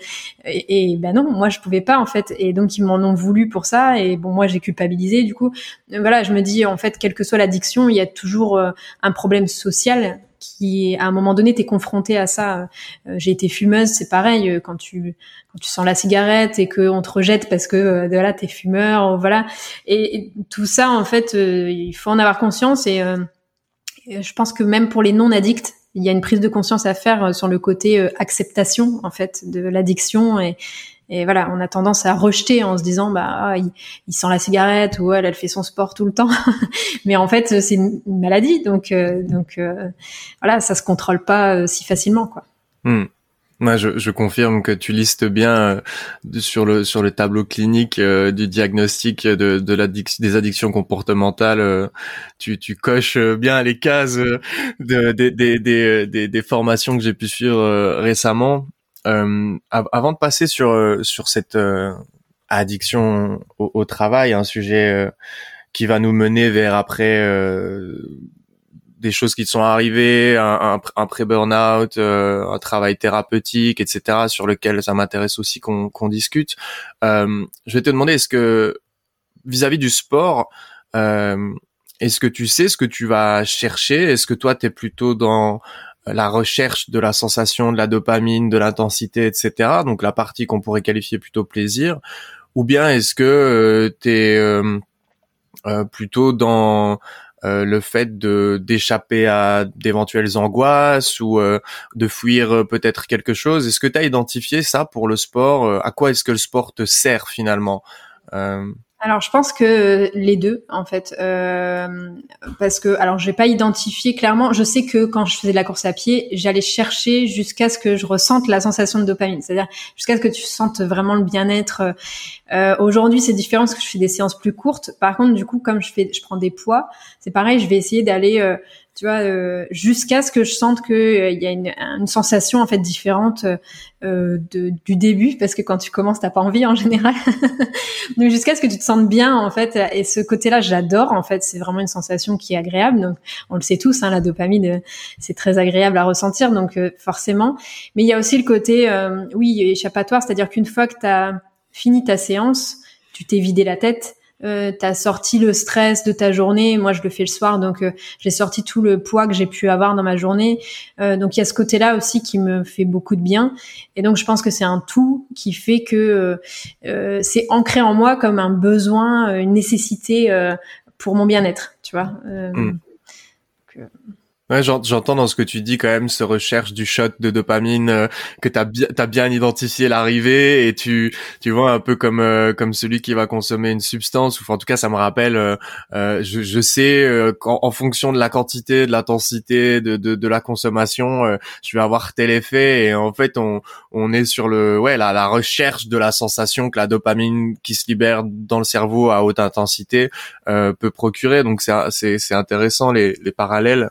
Et, et, ben non moi je pouvais pas en fait. Et donc ils m'en ont voulu pour ça. Et bon moi j'ai culpabilisé du coup. Voilà je me dis en fait quelle que soit l'addiction il y a toujours euh, un problème social qui à un moment donné t'es confronté à ça. Euh, j'ai été fumeuse c'est pareil euh, quand tu quand tu sens la cigarette et que on te rejette parce que voilà t'es fumeur voilà. Et, et, tout ça en fait il faut en avoir conscience et je pense que même pour les non-addicts, il y a une prise de conscience à faire euh, sur le côté euh, acceptation en fait de l'addiction et, voilà, on a tendance à rejeter en se disant bah ah, il, sent la cigarette ou elle elle fait son sport tout le temps, mais en fait c'est une maladie donc euh, donc voilà ça se contrôle pas si facilement quoi. Hmm. Moi, je, je, confirme que tu listes bien euh, sur le sur le tableau clinique euh, du diagnostic de, de l'addiction des addictions comportementales. Euh, tu, tu coches bien les cases de, des, des, des, des, formations que j'ai pu suivre récemment. avant de passer sur sur cette addiction au, au, travail, un sujet qui va nous mener vers après des choses qui te sont arrivées, un, un, pré-burnout, euh, un travail thérapeutique, etc., sur lequel ça m'intéresse aussi qu'on discute. Euh, je vais te demander, est-ce que vis-à-vis du sport, euh, est-ce que tu sais ce que tu vas chercher? Est-ce que toi, tu es plutôt dans la recherche de la sensation, de la dopamine, de l'intensité, etc., donc la partie qu'on pourrait qualifier plutôt plaisir, ou bien est-ce que tu es plutôt dans euh, le fait de d'échapper à d'éventuelles angoisses ou euh, de fuir euh, peut-être quelque chose. Est-ce que tu as identifié ça pour le sport? À quoi est-ce que le sport te sert finalement? Alors je pense que les deux en fait, euh, parce que alors je vais pas identifier clairement. Je sais que quand je faisais de la course à pied, j'allais chercher jusqu'à ce que je ressente la sensation de dopamine, c'est-à-dire jusqu'à ce que tu sentes vraiment le bien-être. Euh, Aujourd'hui c'est différent parce que je fais des séances plus courtes. Par contre du coup comme je fais, je prends des poids, c'est pareil. Je vais essayer d'aller euh, tu vois, euh, jusqu'à ce que je sente que euh, il y a une, une, sensation en fait différente euh, de, du début, parce que quand tu commences, t'as pas envie en général. donc jusqu'à ce que tu te sentes bien en fait, et ce côté-là, j'adore en fait. C'est vraiment une sensation qui est agréable. Donc on le sait tous, hein, la dopamine, euh, c'est très agréable à ressentir, donc forcément. Mais il y a aussi le côté, oui, échappatoire, c'est-à-dire qu'une fois que tu as fini ta séance, tu t'es vidé la tête euh, t'as sorti le stress de ta journée. Moi, je le fais le soir, donc euh, j'ai sorti tout le poids que j'ai pu avoir dans ma journée. Euh, donc il y a ce côté-là aussi qui me fait beaucoup de bien. Et donc je pense que c'est un tout qui fait que euh, c'est ancré en moi comme un besoin, une nécessité pour mon bien-être, tu vois. Mm. Ouais, j'entends dans ce que tu dis quand même ce recherche du shot de dopamine euh, que t'as bien t'as bien identifié l'arrivée et tu tu vois un peu comme euh, comme celui qui va consommer une substance ou en tout cas ça me rappelle euh, je, je sais qu'en en fonction de la quantité de l'intensité de, de, de la consommation je vais avoir tel effet et en fait on on est sur le ouais la la recherche de la sensation que la dopamine qui se libère dans le cerveau à haute intensité peut procurer. Donc c'est c'est c'est intéressant les les parallèles euh,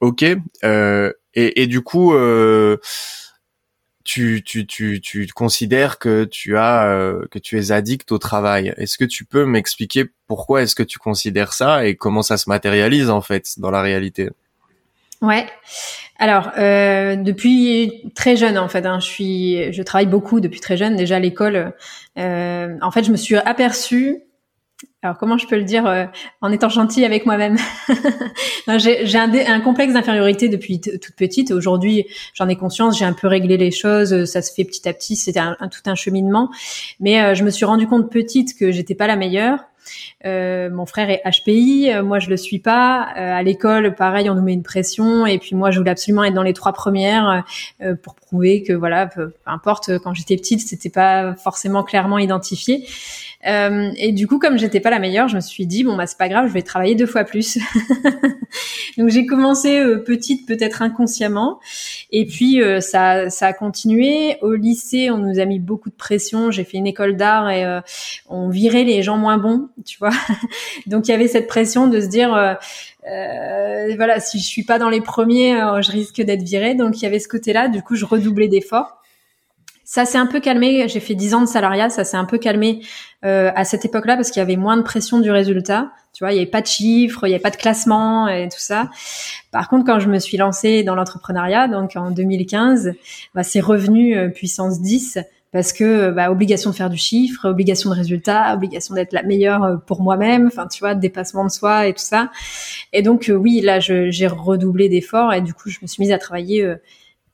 ok. Euh, et, et, du coup, euh, tu, tu, tu, tu considères que tu as euh, que tu es addict au travail. Est-ce que tu peux m'expliquer pourquoi est-ce que tu considères ça et comment ça se matérialise en fait dans la réalité? Ouais. Alors euh, depuis très jeune en fait, hein, je suis, je travaille beaucoup depuis très jeune déjà à l'école. Euh, en fait, je me suis aperçue alors comment je peux le dire euh, en étant gentille avec moi-même? J'ai un, complexe d'infériorité depuis toute petite. Aujourd'hui, j'en ai conscience. J'ai un peu réglé les choses. Ça se fait petit à petit. C'était tout un cheminement. Mais euh, je me suis rendu compte petite que j'étais pas la meilleure. Euh, mon frère est HPI, euh, moi je le suis pas. à l'école, pareil, on nous met une pression. Et puis moi, je voulais absolument être dans les trois premières pour prouver que voilà, peu, peu importe. Quand j'étais petite, c'était pas forcément clairement identifié. Euh, et du coup, comme j'étais pas la meilleure, je me suis dit bon bah c'est pas grave, je vais travailler deux fois plus. Donc j'ai commencé euh, petite, peut-être inconsciemment, et puis euh, ça ça a continué. Au lycée, on nous a mis beaucoup de pression. J'ai fait une école d'art et on virait les gens moins bons tu vois. donc il y avait cette pression de se dire, voilà, si je suis pas dans les premiers, je risque d'être virée. Donc il y avait ce côté-là. Du coup, je redoublais d'efforts. Ça s'est un peu calmé. J'ai fait dix ans de salariat, ça s'est un peu calmé euh, à cette époque-là parce qu'il y avait moins de pression du résultat. Tu vois, il y avait pas de chiffres, il y avait pas de classement et tout ça. Par contre, quand je me suis lancée dans l'entrepreneuriat, donc en 2015, bah, c'est revenu euh, puissance 10 parce que bah, obligation de faire du chiffre, obligation de résultat, obligation d'être la meilleure euh, pour moi-même, enfin tu vois, dépassement de soi et tout ça. Et donc euh, oui, là j'ai redoublé d'efforts et du coup je me suis mise à travailler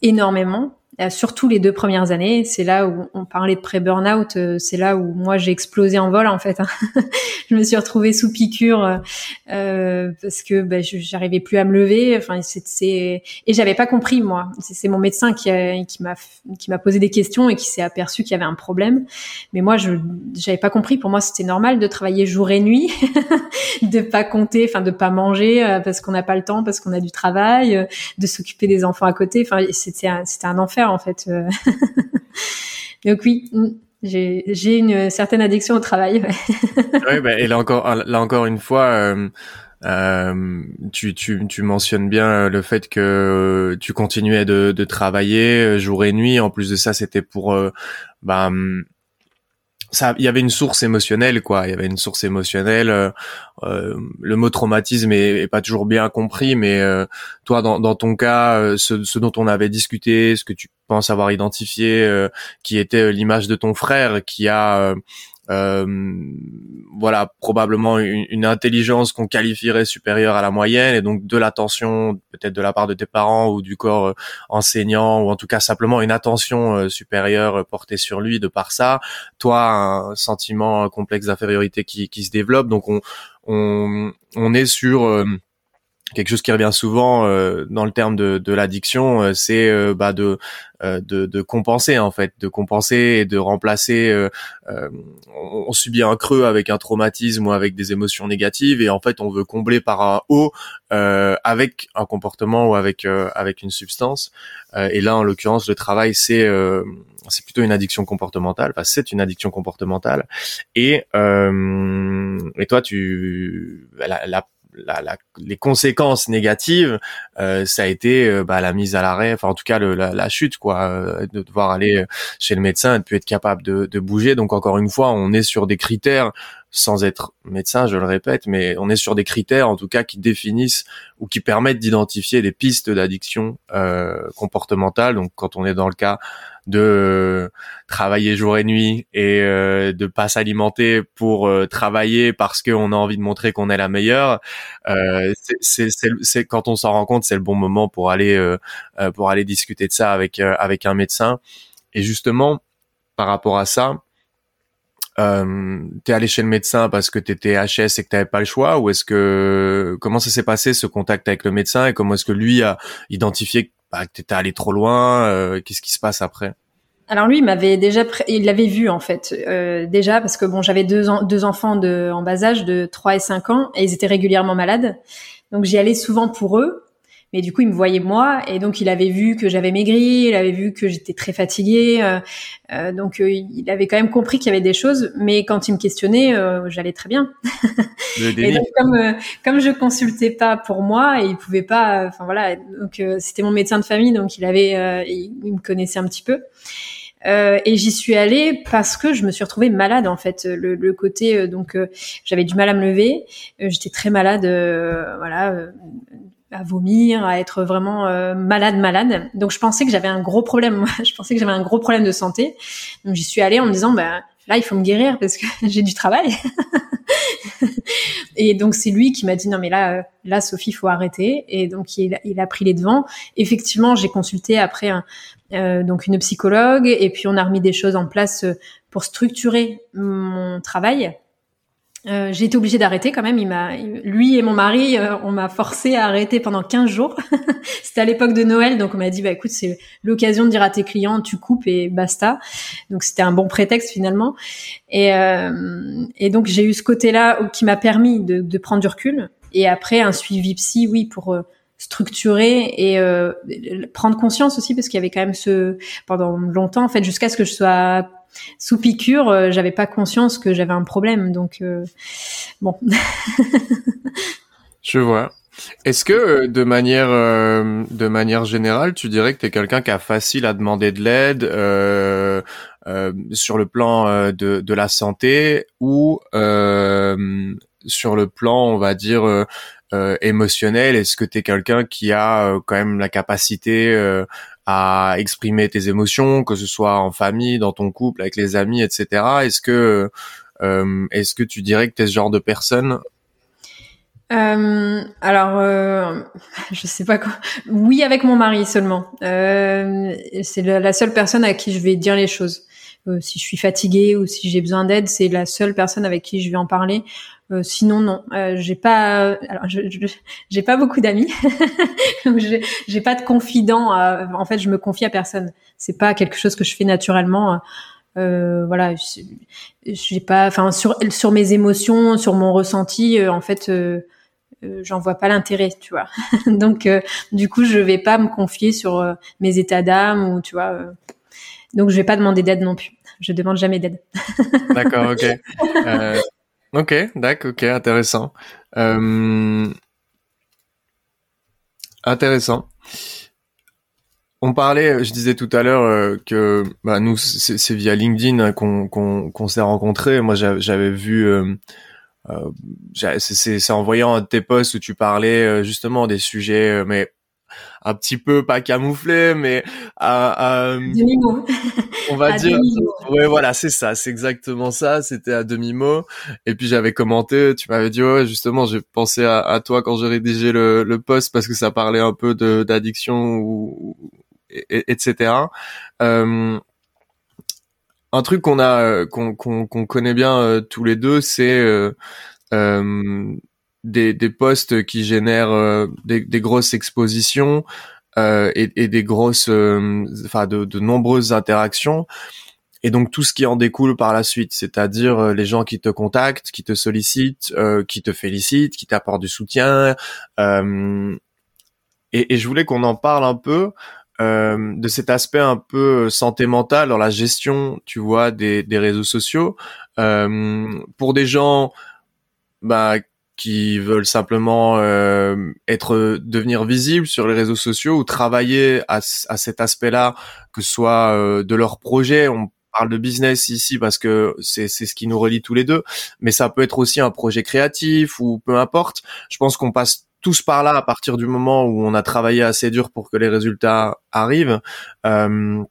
énormément surtout les deux premières années, c'est là où on parlait de pré-burnout, euh, c'est là où moi j'ai explosé en vol en fait. Hein. je me suis retrouvée sous piqûre euh, parce que bah, j'arrivais plus à me lever. Enfin, c'est et j'avais pas compris moi. C'est mon médecin qui m'a qui m'a posé des questions et qui s'est aperçu qu'il y avait un problème. Mais moi, je j'avais pas compris. Pour moi, c'était normal de travailler jour et nuit, de pas compter, enfin de pas manger parce qu'on n'a pas le temps, parce qu'on a du travail, de s'occuper des enfants à côté. Enfin, c'était c'était un enfer en fait. Euh. Donc oui, mm, j'ai une certaine addiction au travail. oui, bah, et là encore, là encore une fois, euh, euh, tu, tu, tu mentionnes bien le fait que tu continuais de, travailler jour et nuit. En plus de ça, c'était pour bah, il y avait une source émotionnelle, quoi. Il y avait une source émotionnelle. Euh, euh le mot traumatisme est, pas toujours bien compris, mais euh, toi, dans, ton cas, ce, dont on avait discuté, ce que tu penses avoir identifié, qui était l'image de ton frère, qui a voilà probablement une, intelligence qu'on qualifierait supérieure à la moyenne et donc de l'attention peut-être de la part de tes parents ou du corps euh, enseignant ou en tout cas simplement une attention euh, supérieure portée sur lui de par ça. Toi un sentiment complexe d'infériorité qui, qui se développe. Donc on on, on est sur quelque chose qui revient souvent euh, dans le terme de, de l'addiction, euh, c'est euh, bah, de, de, de compenser en fait, de compenser et de remplacer. On, on, subit un creux avec un traumatisme ou avec des émotions négatives et en fait on veut combler par un haut avec un comportement ou avec avec une substance. et là en l'occurrence le travail c'est c'est plutôt une addiction comportementale. Enfin c'est une addiction comportementale et et toi tu la, la la, la, les conséquences négatives, euh, ça a été euh, bah, la mise à l'arrêt, enfin en tout cas le, la, la, chute, quoi, euh, de devoir aller chez le médecin et de plus être capable de, de, bouger. Donc encore une fois, on est sur des critères, sans être médecin, je le répète, mais on est sur des critères en tout cas qui définissent ou qui permettent d'identifier des pistes d'addiction euh, comportementale. Donc quand on est dans le cas de travailler jour et nuit et euh, de pas s'alimenter pour euh, travailler parce qu'on a envie de montrer qu'on est la meilleure. Euh, c'est quand on s'en rend compte, c'est le bon moment pour aller euh, euh, pour aller discuter de ça avec avec un médecin. Et justement, par rapport à ça, euh, t'es allé chez le médecin parce que t'étais HS et que t'avais pas le choix ou est-ce que comment ça s'est passé ce contact avec le médecin et comment est-ce que lui a identifié bah, que t'étais allé trop loin euh, Qu'est-ce qui se passe après? Alors lui, il m'avait déjà, il l'avait vu en fait euh, déjà parce que bon, j'avais deux, deux enfants de en bas âge de 3 et 5 ans et ils étaient régulièrement malades, donc j'y allais souvent pour eux. Mais du coup, il me voyait moi et donc il avait vu que j'avais maigri, il avait vu que j'étais très fatiguée, euh, euh donc euh, il avait quand même compris qu'il y avait des choses. Mais quand il me questionnait, j'allais très bien. et donc comme comme je consultais pas pour moi et il pouvait pas, enfin voilà, donc c'était mon médecin de famille, donc il avait, il, il me connaissait un petit peu. Euh, et j'y suis allée parce que je me suis retrouvée malade en fait. Le, le côté euh, donc euh, j'avais du mal à me lever, j'étais très malade, voilà, à vomir, à être vraiment malade malade. Donc je pensais que j'avais un gros problème. je pensais que j'avais un gros problème de santé. Donc j'y suis allée en me disant bah là il faut me guérir parce que j'ai du travail. et donc c'est lui qui m'a dit non mais là là Sophie faut arrêter et donc il, il a pris les devants. Effectivement j'ai consulté après euh, donc une psychologue, et puis on a remis des choses en place euh, pour structurer mon travail. Euh, j'ai été obligée d'arrêter quand même. Il m'a, lui et mon mari, euh, on m'a forcé à arrêter pendant 15 jours. C'était à l'époque de Noël, donc on m'a dit bah écoute c'est l'occasion de dire à tes clients tu coupes et basta. Donc c'était un bon prétexte finalement. Et, euh, et donc j'ai eu ce côté-là qui m'a permis de, de, prendre du recul. Et après un suivi psy, oui pour structurer et euh, prendre conscience aussi parce qu'il y avait quand même ce pendant longtemps en fait jusqu'à ce que je sois sous piqûre euh, j'avais pas conscience que j'avais un problème donc euh, bon. Je vois. Est-ce que euh, de manière de manière générale, tu dirais que tu es quelqu'un qui a facile à demander de l'aide sur le plan de, de la santé ou sur le plan, on va dire émotionnel? Est-ce que tu es quelqu'un qui a quand même la capacité à exprimer tes émotions, que ce soit en famille, dans ton couple, avec les amis, etc. Est-ce que est-ce que tu dirais que tu es ce genre de personne? Euh, alors, euh, je sais pas quoi. Oui, avec mon mari seulement. Euh, c'est la, seule personne à qui je vais dire les choses. Euh, si je suis fatiguée ou si j'ai besoin d'aide, c'est la seule personne avec qui je vais en parler. Euh, sinon, non. Euh, j'ai pas. Alors, je, j'ai pas beaucoup d'amis. j'ai pas de confident. en fait, je me confie à personne. C'est pas quelque chose que je fais naturellement. Euh, voilà, j'ai pas, enfin sur sur mes émotions, sur mon ressenti, en fait, euh, euh, j'en vois pas l'intérêt, tu vois. donc euh, du coup, je vais pas me confier sur euh, mes états d'âme ou tu vois. donc je vais pas demander d'aide non plus. Je demande jamais d'aide. d'accord, ok. Ok, d'accord, ok, intéressant. intéressant. On parlait, je disais tout à l'heure que bah, nous, c'est via LinkedIn qu'on s'est rencontrés. Moi, j'avais vu euh, c'est en voyant tes posts où tu parlais euh, justement des sujets, euh, mais un petit peu pas camouflés, mais à, demi-mot. on va dire. Ouais, voilà, c'est ça, c'est exactement ça. C'était à demi-mot. Et puis j'avais commenté, tu m'avais dit ouais, justement, j'ai pensé à, toi quand j'ai rédigé le, le post parce que ça parlait un peu d'addiction ou, etc. Euh, un truc qu'on a euh, qu'on connaît bien euh, tous les deux, c'est euh, des des posts qui génèrent des, des grosses expositions et, et, des grosses, enfin de, de nombreuses interactions et donc tout ce qui en découle par la suite, c'est-à-dire les gens qui te contactent, qui te sollicitent, euh, qui te félicitent, qui t'apportent du soutien. Euh, et, et, je voulais qu'on en parle un peu euh, de cet aspect un peu euh, santé mentale dans la gestion, tu vois, des, des réseaux sociaux. Euh, pour des gens bah, qui veulent simplement euh, être devenir visibles sur les réseaux sociaux ou travailler à, à cet aspect-là, que ce soit euh, de leur projet. On parle de business ici parce que c'est ce qui nous relie tous les deux, mais ça peut être aussi un projet créatif ou peu importe. Je pense qu'on passe tous par là à partir du moment où on a travaillé assez dur pour que les résultats arrivent. Euh,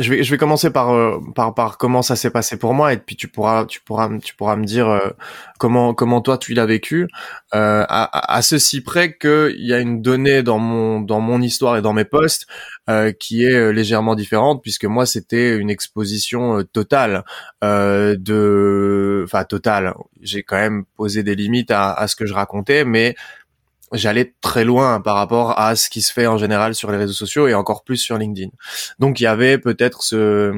je vais je vais commencer par euh, par par comment ça s'est passé pour moi et puis tu pourras tu pourras tu pourras me dire euh, comment comment toi tu l'as vécu. Euh, à, à, ceci près que il y a une donnée dans mon dans mon histoire et dans mes posts euh, qui est légèrement différente puisque moi c'était une exposition totale de enfin totale. J'ai quand même posé des limites à, à ce que je racontais mais j'allais très loin par rapport à ce qui se fait en général sur les réseaux sociaux et encore plus sur LinkedIn. Donc il y avait peut-être ce,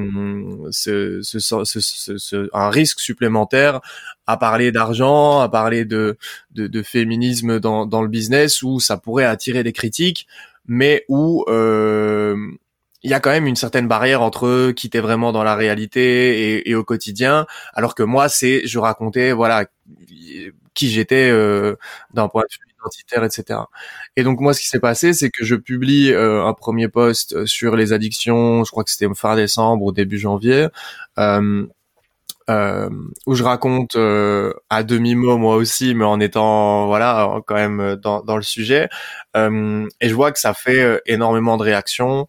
ce, ce, ce, un risque supplémentaire à parler d'argent, à parler de, de, de féminisme dans, dans, le business où ça pourrait attirer des critiques, mais où euh, il y a quand même une certaine barrière entre qui était vraiment dans la réalité et, et au quotidien, alors que moi c'est je racontais voilà qui j'étais euh, d'un point de vue identitaire, etc. Et donc moi, ce qui s'est passé, c'est que je publie euh, un premier post euh, sur les addictions. Je crois que c'était fin décembre ou début janvier. Euh, euh, où je raconte euh, à demi mot moi aussi, mais en étant voilà quand même dans, dans le sujet. Euh, et je vois que ça fait énormément de réactions euh,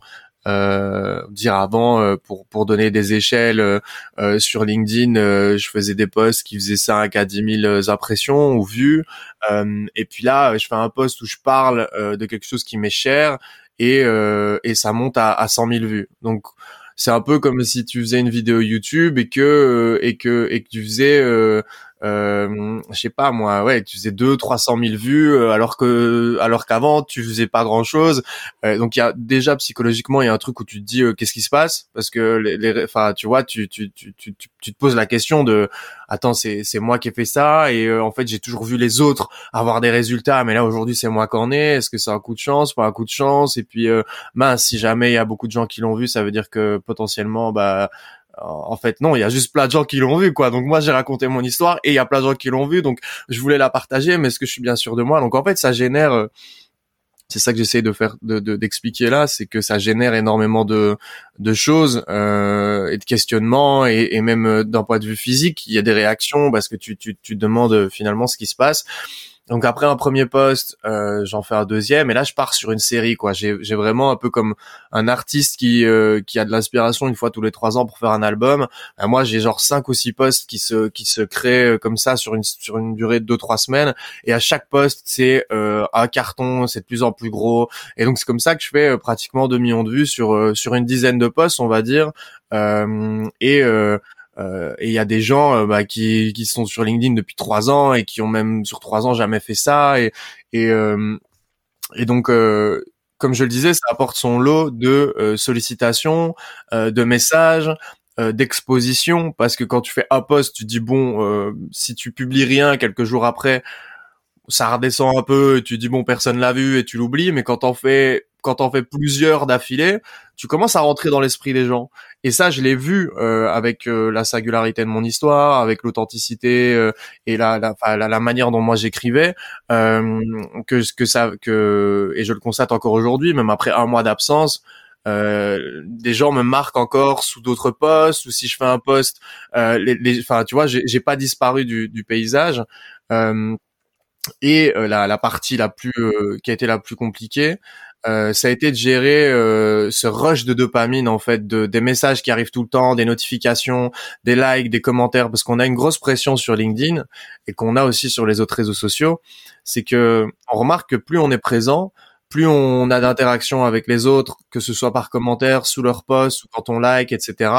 dire avant euh, pour pour donner des échelles euh, euh sur LinkedIn euh, je faisais des posts qui faisaient 5 à 10 000 impressions ou vues. Et puis là je fais un post où je parle de quelque chose qui m'est cher et et ça monte à, à 100 000 vues. Donc c'est un peu comme si tu faisais une vidéo YouTube et que et que et que tu faisais euh, je sais pas moi, ouais, tu faisais deux, trois cent mille vues, euh, alors que, alors qu'avant tu faisais pas grand chose. Euh, donc il y a déjà psychologiquement il y a un truc où tu te dis euh, qu'est-ce qui se passe? Parce que les, enfin tu vois, tu, tu tu, tu tu te poses la question de attends c'est c'est moi qui ai fait ça et en fait j'ai toujours vu les autres avoir des résultats, mais là aujourd'hui c'est moi qu'en ai. Est-ce que c'est un coup de chance, pas un coup de chance Et puis mince, si jamais il y a beaucoup de gens qui l'ont vu, ça veut dire que potentiellement bah en fait non, il y a juste plein de gens qui l'ont vu quoi. Donc moi j'ai raconté mon histoire et il y a plein de gens qui l'ont vu, donc je voulais la partager, mais est-ce que je suis bien sûr de moi? Donc en fait ça génère euh, c'est ça que j'essaie de faire de d'expliquer là c'est que ça génère énormément de de choses euh, et de questionnements et, et même euh, d'un point de vue physique. Il y a des réactions parce que tu tu tu demandes finalement ce qui se passe donc après un premier poste, euh, j'en fais un deuxième et là je pars sur une série quoi. J'ai, vraiment un peu comme un artiste qui euh, qui a de l'inspiration une fois tous les trois ans pour faire un album. Ben, moi j'ai genre cinq ou six postes qui se qui se créent euh, comme ça sur une sur une durée de deux trois semaines et à chaque poste c'est euh, un carton, c'est de plus en plus gros et donc c'est comme ça que je fais euh, pratiquement 2 millions de vues sur sur une dizaine de postes on va dire et euh, et il y a des gens euh, bah, qui, qui sont sur LinkedIn depuis trois ans et qui ont même sur trois ans jamais fait ça. Et, et, euh, et donc, comme je le disais, ça apporte son lot de sollicitations, de messages, d'exposition. Parce que quand tu fais un post, tu dis bon, si tu publies rien quelques jours après, ça redescend un peu. Et tu dis bon, personne l'a vu et tu l'oublies. Mais quand on fait quand on fait plusieurs d'affilée, tu commences à rentrer dans l'esprit des gens. Et ça, je l'ai vu euh, avec euh, la singularité de mon histoire, avec l'authenticité euh, et la, la, la, manière dont moi j'écrivais, que que ça que et je le constate encore aujourd'hui, même après un mois d'absence. des gens me marquent encore sous d'autres postes ou si je fais un poste, les, enfin tu vois, j'ai pas disparu du, du paysage. Et la, la partie la plus qui a été la plus compliquée, euh, ça a été de gérer euh, ce rush de dopamine en fait, de, des messages qui arrivent tout le temps, des notifications, des likes, des commentaires, parce qu'on a une grosse pression sur LinkedIn et qu'on a aussi sur les autres réseaux sociaux. C'est que on remarque que plus on est présent, plus on a d'interactions avec les autres, que ce soit par commentaire, sous leur post ou quand on like, etc.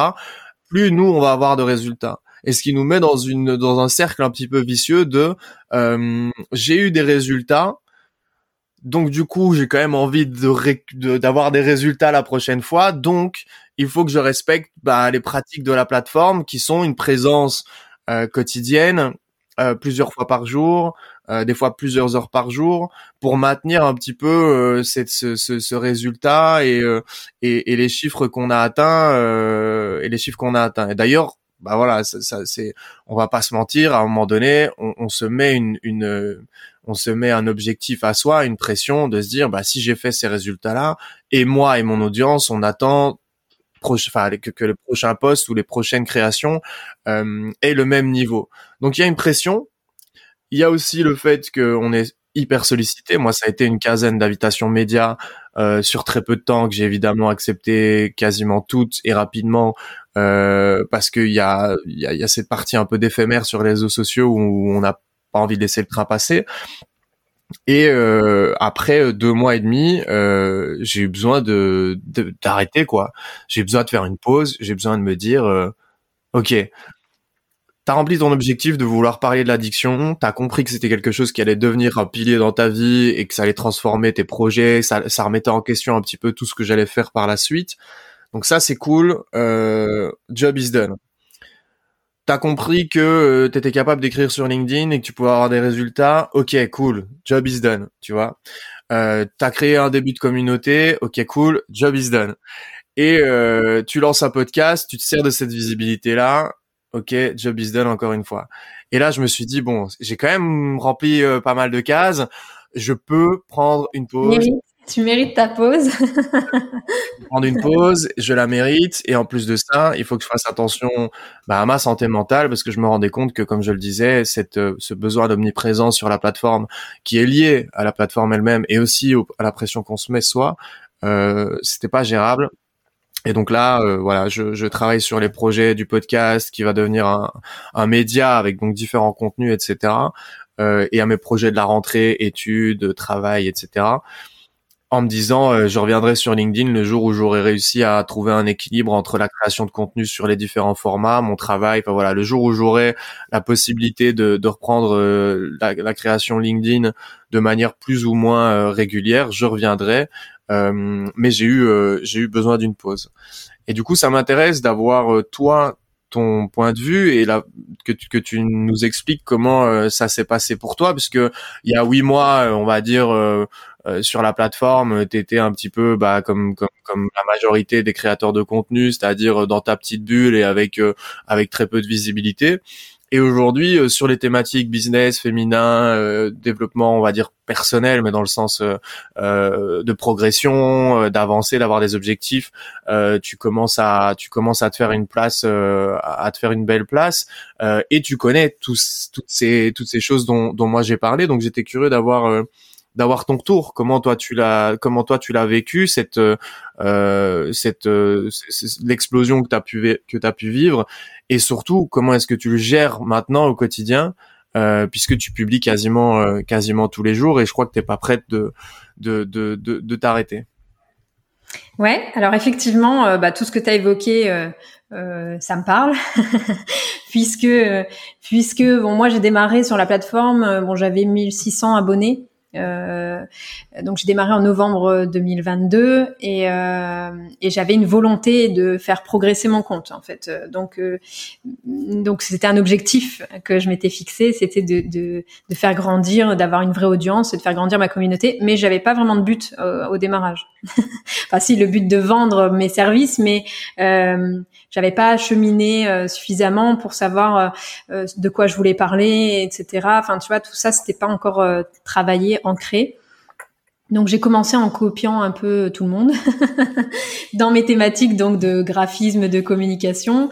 Plus nous on va avoir de résultats et ce qui nous met dans une dans un cercle un petit peu vicieux de euh, j'ai eu des résultats donc du coup, j'ai quand même envie de d'avoir des résultats la prochaine fois. Donc, il faut que je respecte bah, les pratiques de la plateforme qui sont une présence euh, quotidienne, euh, plusieurs fois par jour, euh, des fois plusieurs heures par jour, pour maintenir un petit peu cette, ce, ce, ce, résultat et, et, et, les chiffres qu'on a atteints et les chiffres qu'on a atteints. Et d'ailleurs, bah voilà, ça, c'est, on va pas se mentir, à un moment donné, on, on se met une, une on se met un objectif à soi, une pression de se dire bah si j'ai fait ces résultats-là et moi et mon audience, on attend que, que les prochains posts ou les prochaines créations euh, aient le même niveau. Donc il y a une pression. Il y a aussi le fait qu'on est hyper sollicité. Moi, ça a été une quinzaine d'invitations médias euh, sur très peu de temps que j'ai évidemment accepté quasiment toutes et rapidement euh, parce qu'il y a, y, a, y a cette partie un peu d'éphémère sur les réseaux sociaux où on a envie de laisser le train passer. Et euh, après euh, deux mois et demi, euh, j'ai eu besoin de d'arrêter quoi. J'ai besoin de faire une pause. J'ai besoin de me dire, euh, ok, t'as rempli ton objectif de vouloir parler de l'addiction. T'as compris que c'était quelque chose qui allait devenir un pilier dans ta vie et que ça allait transformer tes projets. Ça, ça remettait en question un petit peu tout ce que j'allais faire par la suite. Donc ça c'est cool. job is done t'as compris que euh, t'étais capable d'écrire sur LinkedIn et que tu pouvais avoir des résultats, ok, cool, job is done, tu vois. Euh, t'as créé un début de communauté, ok, cool, job is done. Et euh, tu lances un podcast, tu te sers de cette visibilité-là, ok, job is done encore une fois. Et là, je me suis dit, bon, j'ai quand même rempli euh, pas mal de cases, je peux prendre une pause. Tu mérites ta pause. prendre une pause, je la mérite. Et en plus de ça, il faut que je fasse attention bah, à ma santé mentale parce que je me rendais compte que, comme je le disais, cette, euh, ce besoin d'omniprésence sur la plateforme qui est lié à la plateforme elle-même et aussi à la pression qu'on se met soi, euh, c'était pas gérable. Et donc là, euh, voilà, je, je, travaille sur les projets du podcast qui va devenir un, un média avec donc différents contenus, etc. Euh, et à mes projets de la rentrée, études, travail, etc en me disant euh, je reviendrai sur LinkedIn le jour où j'aurai réussi à trouver un équilibre entre la création de contenu sur les différents formats, mon travail, enfin voilà, le jour où j'aurai la possibilité de, de reprendre euh, la, la, création LinkedIn de manière plus ou moins euh, régulière, je reviendrai. Mais j'ai eu j'ai eu besoin d'une pause. Et du coup, ça m'intéresse d'avoir toi ton point de vue et là que tu, que tu nous expliques comment ça s'est passé pour toi, parce que il y a huit mois, on va dire sur la plateforme, tu étais un petit peu bah, comme, comme comme la majorité des créateurs de contenu, c'est-à-dire dans ta petite bulle et avec avec très peu de visibilité. Et aujourd'hui, euh, sur les thématiques business, féminin, euh, développement, on va dire personnel, mais dans le sens euh, de progression, d'avancer, d'avoir des objectifs, tu commences à tu commences à te faire une place, à te faire une belle place, et tu connais tous, toutes ces toutes ces choses dont, dont moi j'ai parlé. Donc j'étais curieux d'avoir d'avoir ton retour. Comment toi tu l'as, comment toi tu l'as vécu cette euh, cette euh, l'explosion que tu as pu que tu pu vivre? Et surtout comment est-ce que tu le gères maintenant au quotidien euh, puisque tu publies quasiment euh, quasiment tous les jours et je crois que t'es pas prête de de de de, t'arrêter. Ouais, alors effectivement, euh, bah, tout ce que tu as évoqué, euh, ça me parle, puisque puisque bon moi j'ai démarré sur la plateforme, bon j'avais 1600 abonnés euh, donc j'ai démarré en novembre 2022 et, euh, et j'avais une volonté de faire progresser mon compte en fait. Donc euh, donc c'était un objectif que je m'étais fixé, c'était de, de, de, faire grandir, d'avoir une vraie audience de faire grandir ma communauté. Mais j'avais pas vraiment de but au démarrage. enfin si le but de vendre mes services, mais euh, j'avais pas cheminé suffisamment pour savoir de quoi je voulais parler, etc. Enfin tu vois tout ça c'était pas encore travaillé ancré. Donc j'ai commencé en copiant un peu tout le monde dans mes thématiques donc de graphisme, de communication.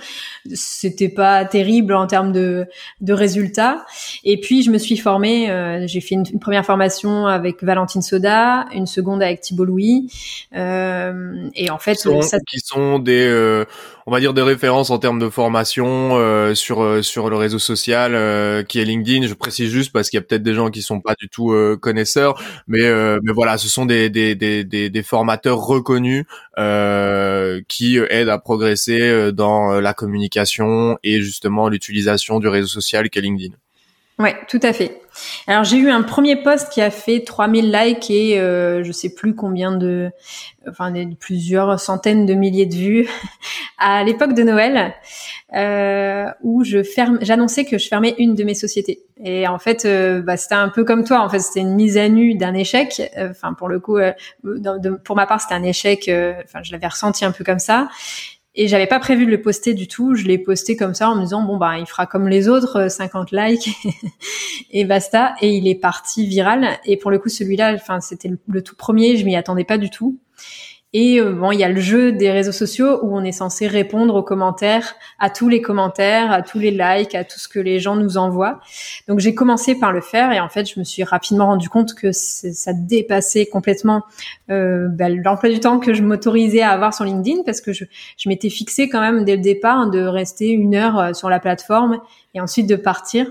C'était pas terrible en termes de, de résultats. Et puis je me suis formée. Euh, j'ai fait une, première formation avec Valentine Soda, une seconde avec Thibault Louis. Euh, et en fait, qui sont, ça... qui sont des euh, on va dire des références en termes de formation euh, sur euh, sur le réseau social euh, qui est LinkedIn. Je précise juste parce qu'il y a peut-être des gens qui sont pas du tout connaisseurs, mais mais voilà, ce sont des des des des, des formateurs reconnus qui aident à progresser dans la communication et justement l'utilisation du réseau social qu'est LinkedIn. Ouais, tout à fait. Alors j'ai eu un premier post qui a fait 3000 likes et euh, je sais plus combien de, enfin plusieurs centaines de milliers de vues à l'époque de Noël euh, où je ferme, j'annonçais que je fermais une de mes sociétés. Et en fait, euh, bah, c'était un peu comme toi. En fait, c'était une mise à nu d'un échec. Euh, enfin, pour le coup, euh, pour ma part, c'était un échec. Enfin, je l'avais ressenti un peu comme ça. Et j'avais pas prévu de le poster du tout. Je l'ai posté comme ça en me disant bon bah il fera comme les autres, 50 euh, likes et basta. Et il est parti viral. Et pour le coup celui-là, enfin c'était le, tout premier. Je m'y attendais pas du tout. Et euh, bon, il y a le jeu des réseaux sociaux où on est censé répondre aux commentaires, à tous les commentaires, à tous les likes, à tout ce que les gens nous envoient. Donc j'ai commencé par le faire et en fait je me suis rapidement rendu compte que ça dépassait complètement bah, l'emploi du temps que je m'autorisais à avoir sur LinkedIn parce que je, je m'étais fixé quand même dès le départ de rester une heure euh, sur la plateforme et ensuite de partir.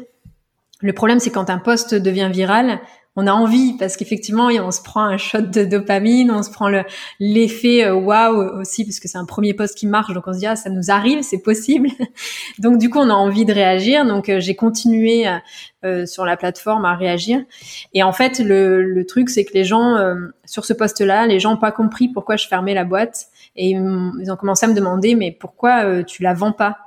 Le problème, c'est quand un post devient viral, on a envie parce qu'effectivement on se prend un shot de dopamine, on se prend le l'effet euh, waouh aussi parce que c'est un premier poste qui marche donc on se dit ah ça nous arrive, c'est possible. donc du coup on a envie de réagir. Donc euh, j'ai continué euh, sur la plateforme à réagir. Et en fait le, le truc c'est que les gens sur ce poste là, les gens n'ont pas compris pourquoi je fermais la boîte et ils ont commencé à me demander mais pourquoi tu la vends pas?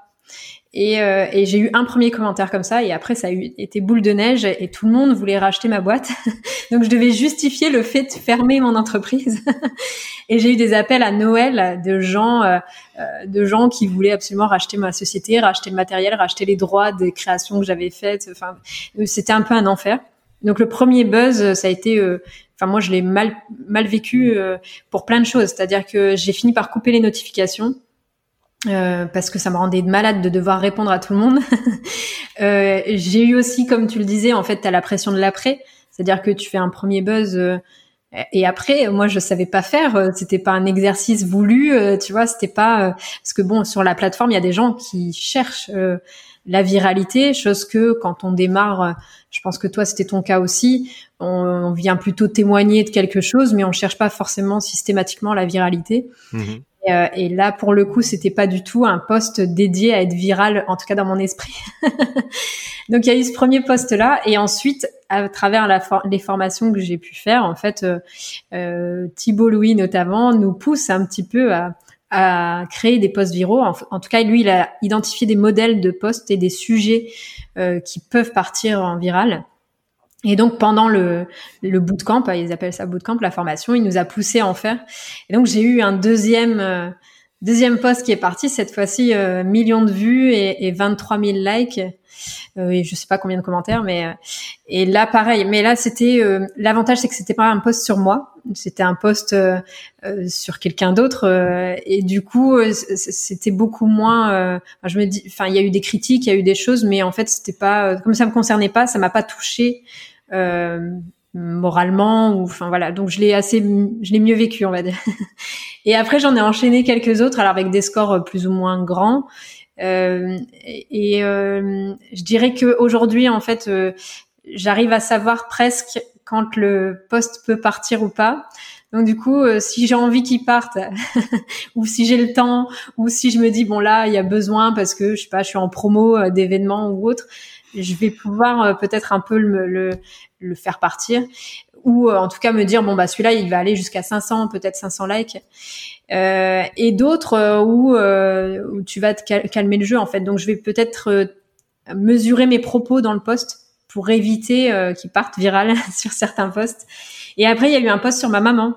Et, euh, et j'ai eu un premier commentaire comme ça, et après ça a eu, été boule de neige, et tout le monde voulait racheter ma boîte. Donc je devais justifier le fait de fermer mon entreprise. et j'ai eu des appels à Noël de gens, euh, euh, de gens qui voulaient absolument racheter ma société, racheter le matériel, racheter les droits des créations que j'avais faites. Enfin, c'était un peu un enfer. Donc le premier buzz, ça a été, enfin moi je l'ai mal mal vécu pour plein de choses. C'est-à-dire que j'ai fini par couper les notifications euh, parce que ça me rendait malade de devoir répondre à tout le monde. euh, j'ai eu aussi, comme tu le disais, en fait, tu as la pression de l'après, c'est-à-dire que tu fais un premier buzz euh, et après, moi, je savais pas faire. Euh, c'était pas un exercice voulu, tu vois. C'était pas parce que bon, sur la plateforme, il y a des gens qui cherchent la viralité, chose que quand on démarre, je pense que toi, c'était ton cas aussi. On, vient plutôt témoigner de quelque chose, mais on cherche pas forcément systématiquement la viralité. Mmh euh, et, là, pour le coup, c'était pas du tout un poste dédié à être viral, en tout cas dans mon esprit. Donc, il y a eu ce premier poste-là, et ensuite, à travers les formations que j'ai pu faire, en fait, euh, euh, Thibault Louis notamment nous pousse un petit peu à, créer des posts viraux. En, tout cas, lui, il a identifié des modèles de posts et des sujets euh, qui peuvent partir en viral. Et donc pendant le, le bootcamp, ils appellent ça bootcamp, la formation, il nous a poussé à en faire. Et donc j'ai eu un deuxième euh, deuxième post qui est parti cette fois-ci euh, millions de vues et, et 23 000 likes. Euh, et je sais pas combien de commentaires, mais euh, et là pareil. Mais là c'était euh, l'avantage, c'est que c'était pas un post sur moi, c'était un post sur quelqu'un d'autre, et du coup c'était beaucoup moins. je me dis, enfin il y a eu des critiques, il y a eu des choses, mais en fait c'était pas comme ça me concernait pas, ça m'a pas touché moralement ou enfin voilà. Donc je l'ai assez je l'ai mieux vécu on va dire. Et après j'en ai enchaîné quelques autres alors avec des scores plus ou moins grands. Euh, et euh, je dirais que aujourd'hui, en fait, euh, j'arrive à savoir presque quand le poste peut partir ou pas. Donc du coup, si j'ai envie qu'il parte, ou si j'ai le temps, ou si je me dis bon là il y a besoin parce que je sais pas, je suis en promo d'événements ou autre, je vais pouvoir peut-être un peu le, le, faire partir, ou en tout cas me dire bon bah celui-là il va aller jusqu'à 500, peut-être 500 likes. Euh, et d'autres euh, où, euh, où, tu vas te calmer le jeu en fait. Donc je vais peut-être mesurer mes propos dans le poste pour éviter qu'ils partent viral sur certains posts. Et après il y a eu un post sur ma maman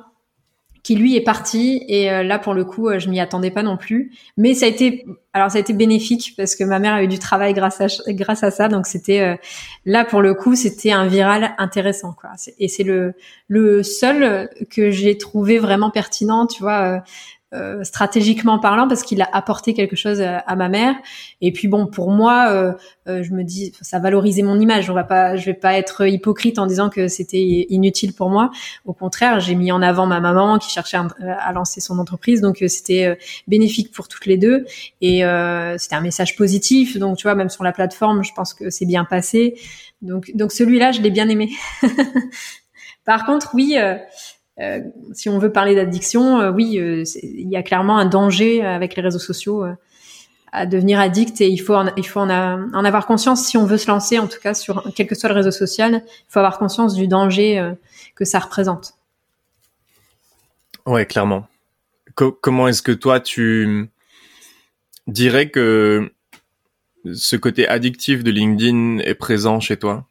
qui lui est parti. Et euh, là pour le coup euh, je m'y attendais pas non plus. Mais ça a été alors ça a été bénéfique parce que ma mère a eu du travail grâce à grâce à ça. Donc c'était euh, là pour le coup c'était un viral intéressant quoi. Et c'est le le seul que j'ai trouvé vraiment pertinent tu vois euh, stratégiquement parlant parce qu'il a apporté quelque chose à, ma mère. Et puis bon pour moi euh, euh, je me dis ça valorisait mon image. On va pas je vais pas être hypocrite en disant que c'était inutile pour moi. Au contraire j'ai mis en avant ma maman qui cherchait à, lancer son entreprise. Donc c'était bénéfique pour toutes les deux. Et c'était un message positif. Donc tu vois même sur la plateforme je pense que c'est bien passé. Donc donc celui-là je l'ai bien aimé. Par contre oui euh, si on veut parler d'addiction, euh, oui, euh, il y a clairement un danger avec les réseaux sociaux à devenir addict et il faut en, il faut en, en, avoir conscience si on veut se lancer, en tout cas sur quel que soit le réseau social, il faut avoir conscience du danger que ça représente. Ouais, clairement. comment est-ce que toi tu dirais que ce côté addictif de LinkedIn est présent chez toi?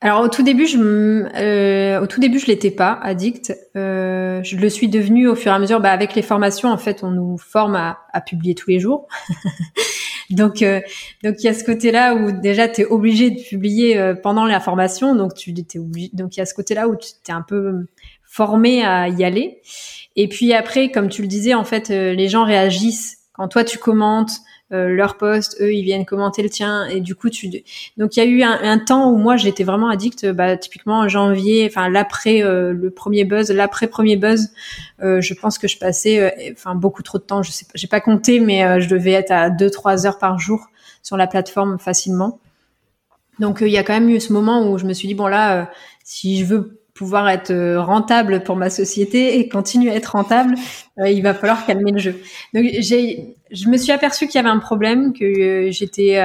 Alors au tout début, je euh, au tout début, je l'étais pas addict. Euh, je le suis devenu au fur et à mesure. Bah, avec les formations, en fait, on nous forme à, à publier tous les jours. donc, euh, donc il y a ce côté-là où déjà tu es obligé de publier euh, pendant la formation. Donc tu étais obligé. Donc il y a ce côté-là où tu t'es un peu formé à y aller. Et puis après, comme tu le disais, en fait, euh, les gens réagissent quand toi tu commentes. Euh, leur post, eux ils viennent commenter le tien et du coup tu donc il y a eu un, temps où moi j'étais vraiment addict bah typiquement en janvier enfin l'après euh, le premier buzz l'après premier buzz euh, je pense que je passais enfin beaucoup trop de temps je sais pas j'ai pas compté mais je devais être à 2 3 heures par jour sur la plateforme facilement. Donc il y a quand même eu ce moment où je me suis dit bon là si je veux pouvoir être euh, rentable pour ma société et continuer à être rentable, euh, il va falloir calmer le jeu. Donc j'ai, je me suis aperçu qu'il y avait un problème, que euh, j'étais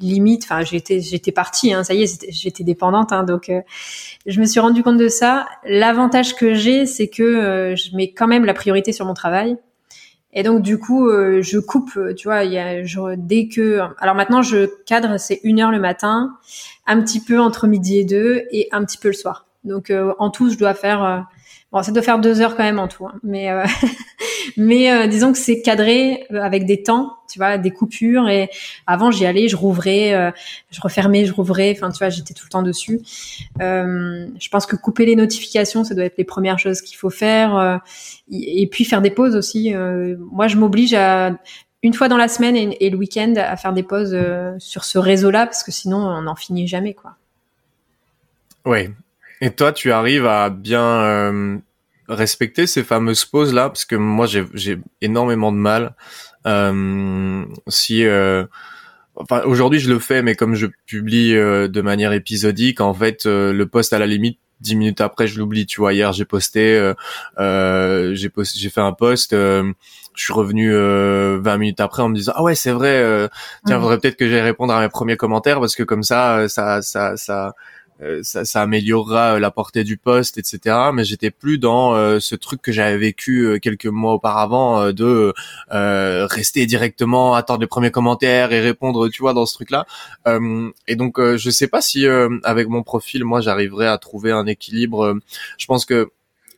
limite, enfin j'étais, j'étais partie, hein, ça y est, j'étais dépendante, hein, donc je me suis rendu compte de ça. L'avantage que j'ai, c'est que je mets quand même la priorité sur mon travail. Et donc du coup, je coupe, tu vois, y a, dès que, alors maintenant je cadre, c'est une heure le matin, un petit peu entre midi et deux, et un petit peu le soir. Donc euh, en tout, je dois faire euh, Bon, ça doit faire deux heures quand même en tout, hein. mais euh, mais disons que c'est cadré avec des temps, tu vois, des coupures. Et avant, j'y allais, je rouvrais, je refermais, je rouvrais. Enfin, tu vois, j'étais tout le temps dessus. je pense que couper les notifications, ça doit être les premières choses qu'il faut faire. et puis faire des pauses aussi. moi, je m'oblige à une fois dans la semaine et, le week-end à faire des pauses sur ce réseau-là parce que sinon, on n'en finit jamais, quoi. Ouais, et toi, tu arrives à bien euh, respecter ces fameuses pauses là, parce que moi, j'ai énormément de mal. Euh, si euh, Enfin, aujourd'hui, je le fais, mais comme je publie de manière épisodique, en fait, le post à la limite, dix minutes après, je l'oublie. Tu vois, hier, j'ai posté, j'ai posté, j'ai fait un post. je suis revenu 20 minutes après en me disant ah ouais, c'est vrai. tiens, mmh. faudrait peut-être que j'aille répondre à mes premiers commentaires parce que comme ça, ça, ça, ça ça, ça, améliorera la portée du poste, etc. Mais j'étais plus dans ce truc que j'avais vécu quelques mois auparavant de rester directement, attendre les premiers commentaires et répondre, tu vois, dans ce truc-là. et donc, je sais pas si avec mon profil, moi, j'arriverai à trouver un équilibre. je pense que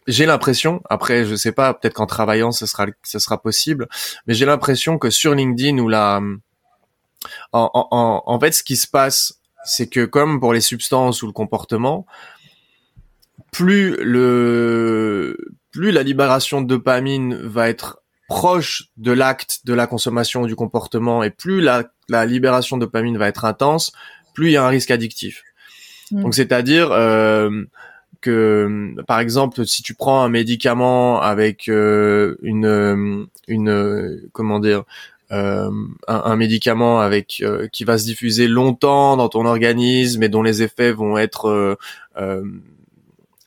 j'ai l'impression, après je sais pas, peut-être qu'en travaillant ce sera ce sera possible, mais j'ai l'impression que sur LinkedIn ou la en, en, en fait ce qui se passe, c'est que comme pour les substances ou le comportement, plus le plus la libération de dopamine va être proche de l'acte de la consommation du comportement et plus la, la libération de dopamine va être intense, plus il y a un risque addictif. Mmh. Donc c'est-à-dire euh, que par exemple si tu prends un médicament avec euh, une une comment dire euh, un, médicament avec euh, qui va se diffuser longtemps dans ton organisme et dont les effets vont être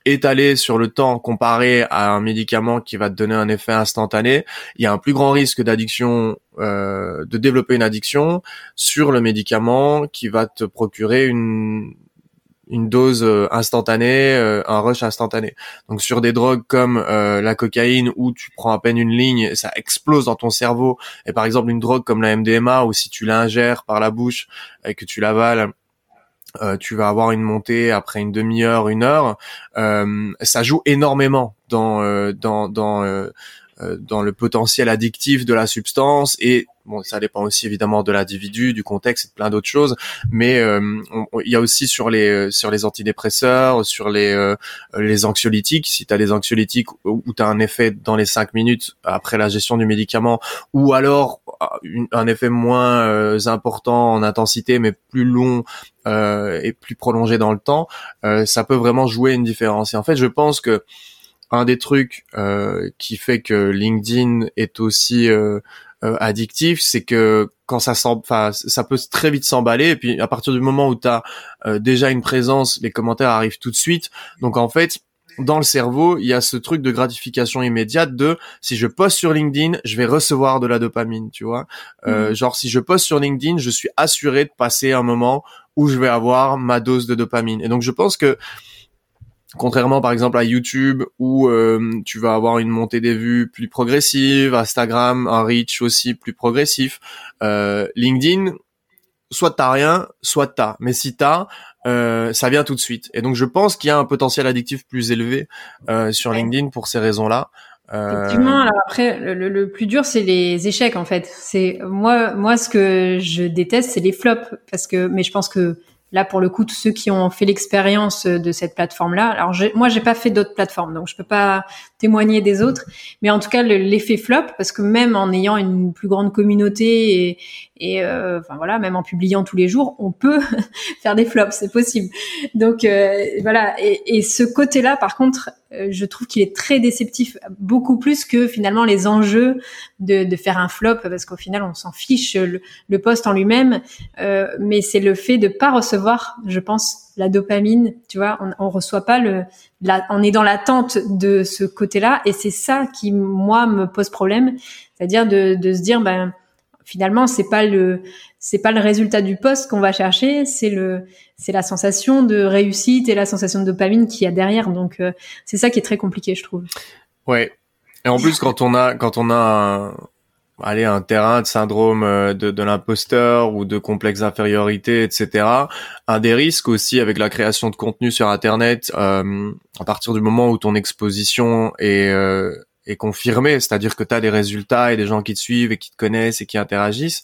étalés sur le temps comparé à un médicament qui va te donner un effet instantané, il y a un plus grand risque d'addiction, de développer une addiction sur le médicament qui va te procurer une une dose euh, instantanée, euh, un rush instantané. Donc sur des drogues comme euh, la cocaïne où tu prends à peine une ligne, ça explose dans ton cerveau. Et par exemple une drogue comme la MDMA où si tu l'ingères par la bouche et que tu l'avales, tu vas avoir une montée après une demi-heure, une heure. ça joue énormément dans dans dans dans le potentiel addictif de la substance et Bon, ça dépend aussi évidemment de l'individu, du contexte et de plein d'autres choses, mais euh, il y a aussi sur les euh, sur les antidépresseurs, sur les euh, les anxiolytiques. Si tu as des anxiolytiques où tu as un effet dans les cinq minutes après la gestion du médicament, ou alors un effet moins important en intensité mais plus long et plus prolongé dans le temps, ça peut vraiment jouer une différence. Et en fait, je pense que un des trucs qui fait que LinkedIn est aussi euh, addictif, c'est que quand ça enfin ça peut très vite s'emballer et puis à partir du moment où tu as euh, déjà une présence, les commentaires arrivent tout de suite. Donc en fait, dans le cerveau, il y a ce truc de gratification immédiate de si je poste sur LinkedIn, je vais recevoir de la dopamine, tu vois. Euh, mmh. Genre si je poste sur LinkedIn, je suis assuré de passer un moment où je vais avoir ma dose de dopamine. Et donc je pense que Contrairement par exemple à YouTube où euh, tu vas avoir une montée des vues plus progressive, Instagram un reach aussi plus progressif, euh, LinkedIn soit t'as rien, soit t'as. Mais si t'as, euh, ça vient tout de suite. Et donc je pense qu'il y a un potentiel addictif plus élevé euh, sur LinkedIn pour ces raisons-là. Euh... Effectivement. Alors après, le, le, plus dur, c'est les échecs en fait. C'est moi, moi, ce que je déteste, c'est les flops parce que, mais je pense que Là, pour le coup, tous ceux qui ont fait l'expérience de cette plateforme-là. Alors, moi, j'ai pas fait d'autres plateformes, donc je peux pas témoigner des autres. Mais en tout cas, l'effet flop, parce que même en ayant une plus grande communauté et, et euh, enfin voilà, même en publiant tous les jours, on peut faire des flops, c'est possible. Donc euh, voilà. Et, et ce côté-là, par contre, euh, je trouve qu'il est très déceptif, beaucoup plus que finalement les enjeux de, de faire un flop, parce qu'au final, on s'en fiche le, le poste en lui-même, euh, mais c'est le fait de pas recevoir, je pense, la dopamine. Tu vois, on, on reçoit pas le, on est dans l'attente de ce côté-là, et c'est ça qui moi me pose problème, c'est-à-dire de, de se dire ben finalement c'est pas le c'est pas le résultat du poste qu'on va chercher, c'est le c'est la sensation de réussite et la sensation de dopamine qu'il y a derrière. Donc euh, c'est ça qui est très compliqué, je trouve. Ouais. Et en plus quand on a quand on a allez, un terrain de syndrome euh, de, de l'imposteur ou de complexe d'infériorité, etc. Un des risques aussi avec la création de contenu sur Internet, euh, à partir du moment où ton exposition est, euh, est confirmé, c'est-à-dire que tu as des résultats et des gens qui te suivent et qui te connaissent et qui interagissent,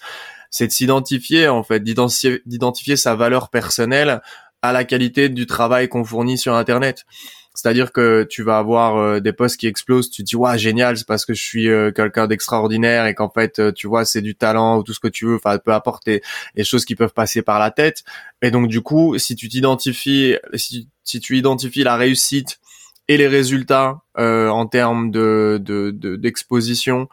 c'est de s'identifier en fait, d'identifier sa valeur personnelle à la qualité du travail qu'on fournit sur internet. C'est-à-dire que tu vas avoir euh, des posts qui explosent, tu te dis ouais génial, c'est parce que je suis euh, quelqu'un d'extraordinaire et qu'en fait euh, tu vois c'est du talent ou tout ce que tu veux, enfin peu apporter les choses qui peuvent passer par la tête. Et donc du coup, si tu t'identifies, si, si tu identifies la réussite et les résultats euh, en termes de d'exposition de,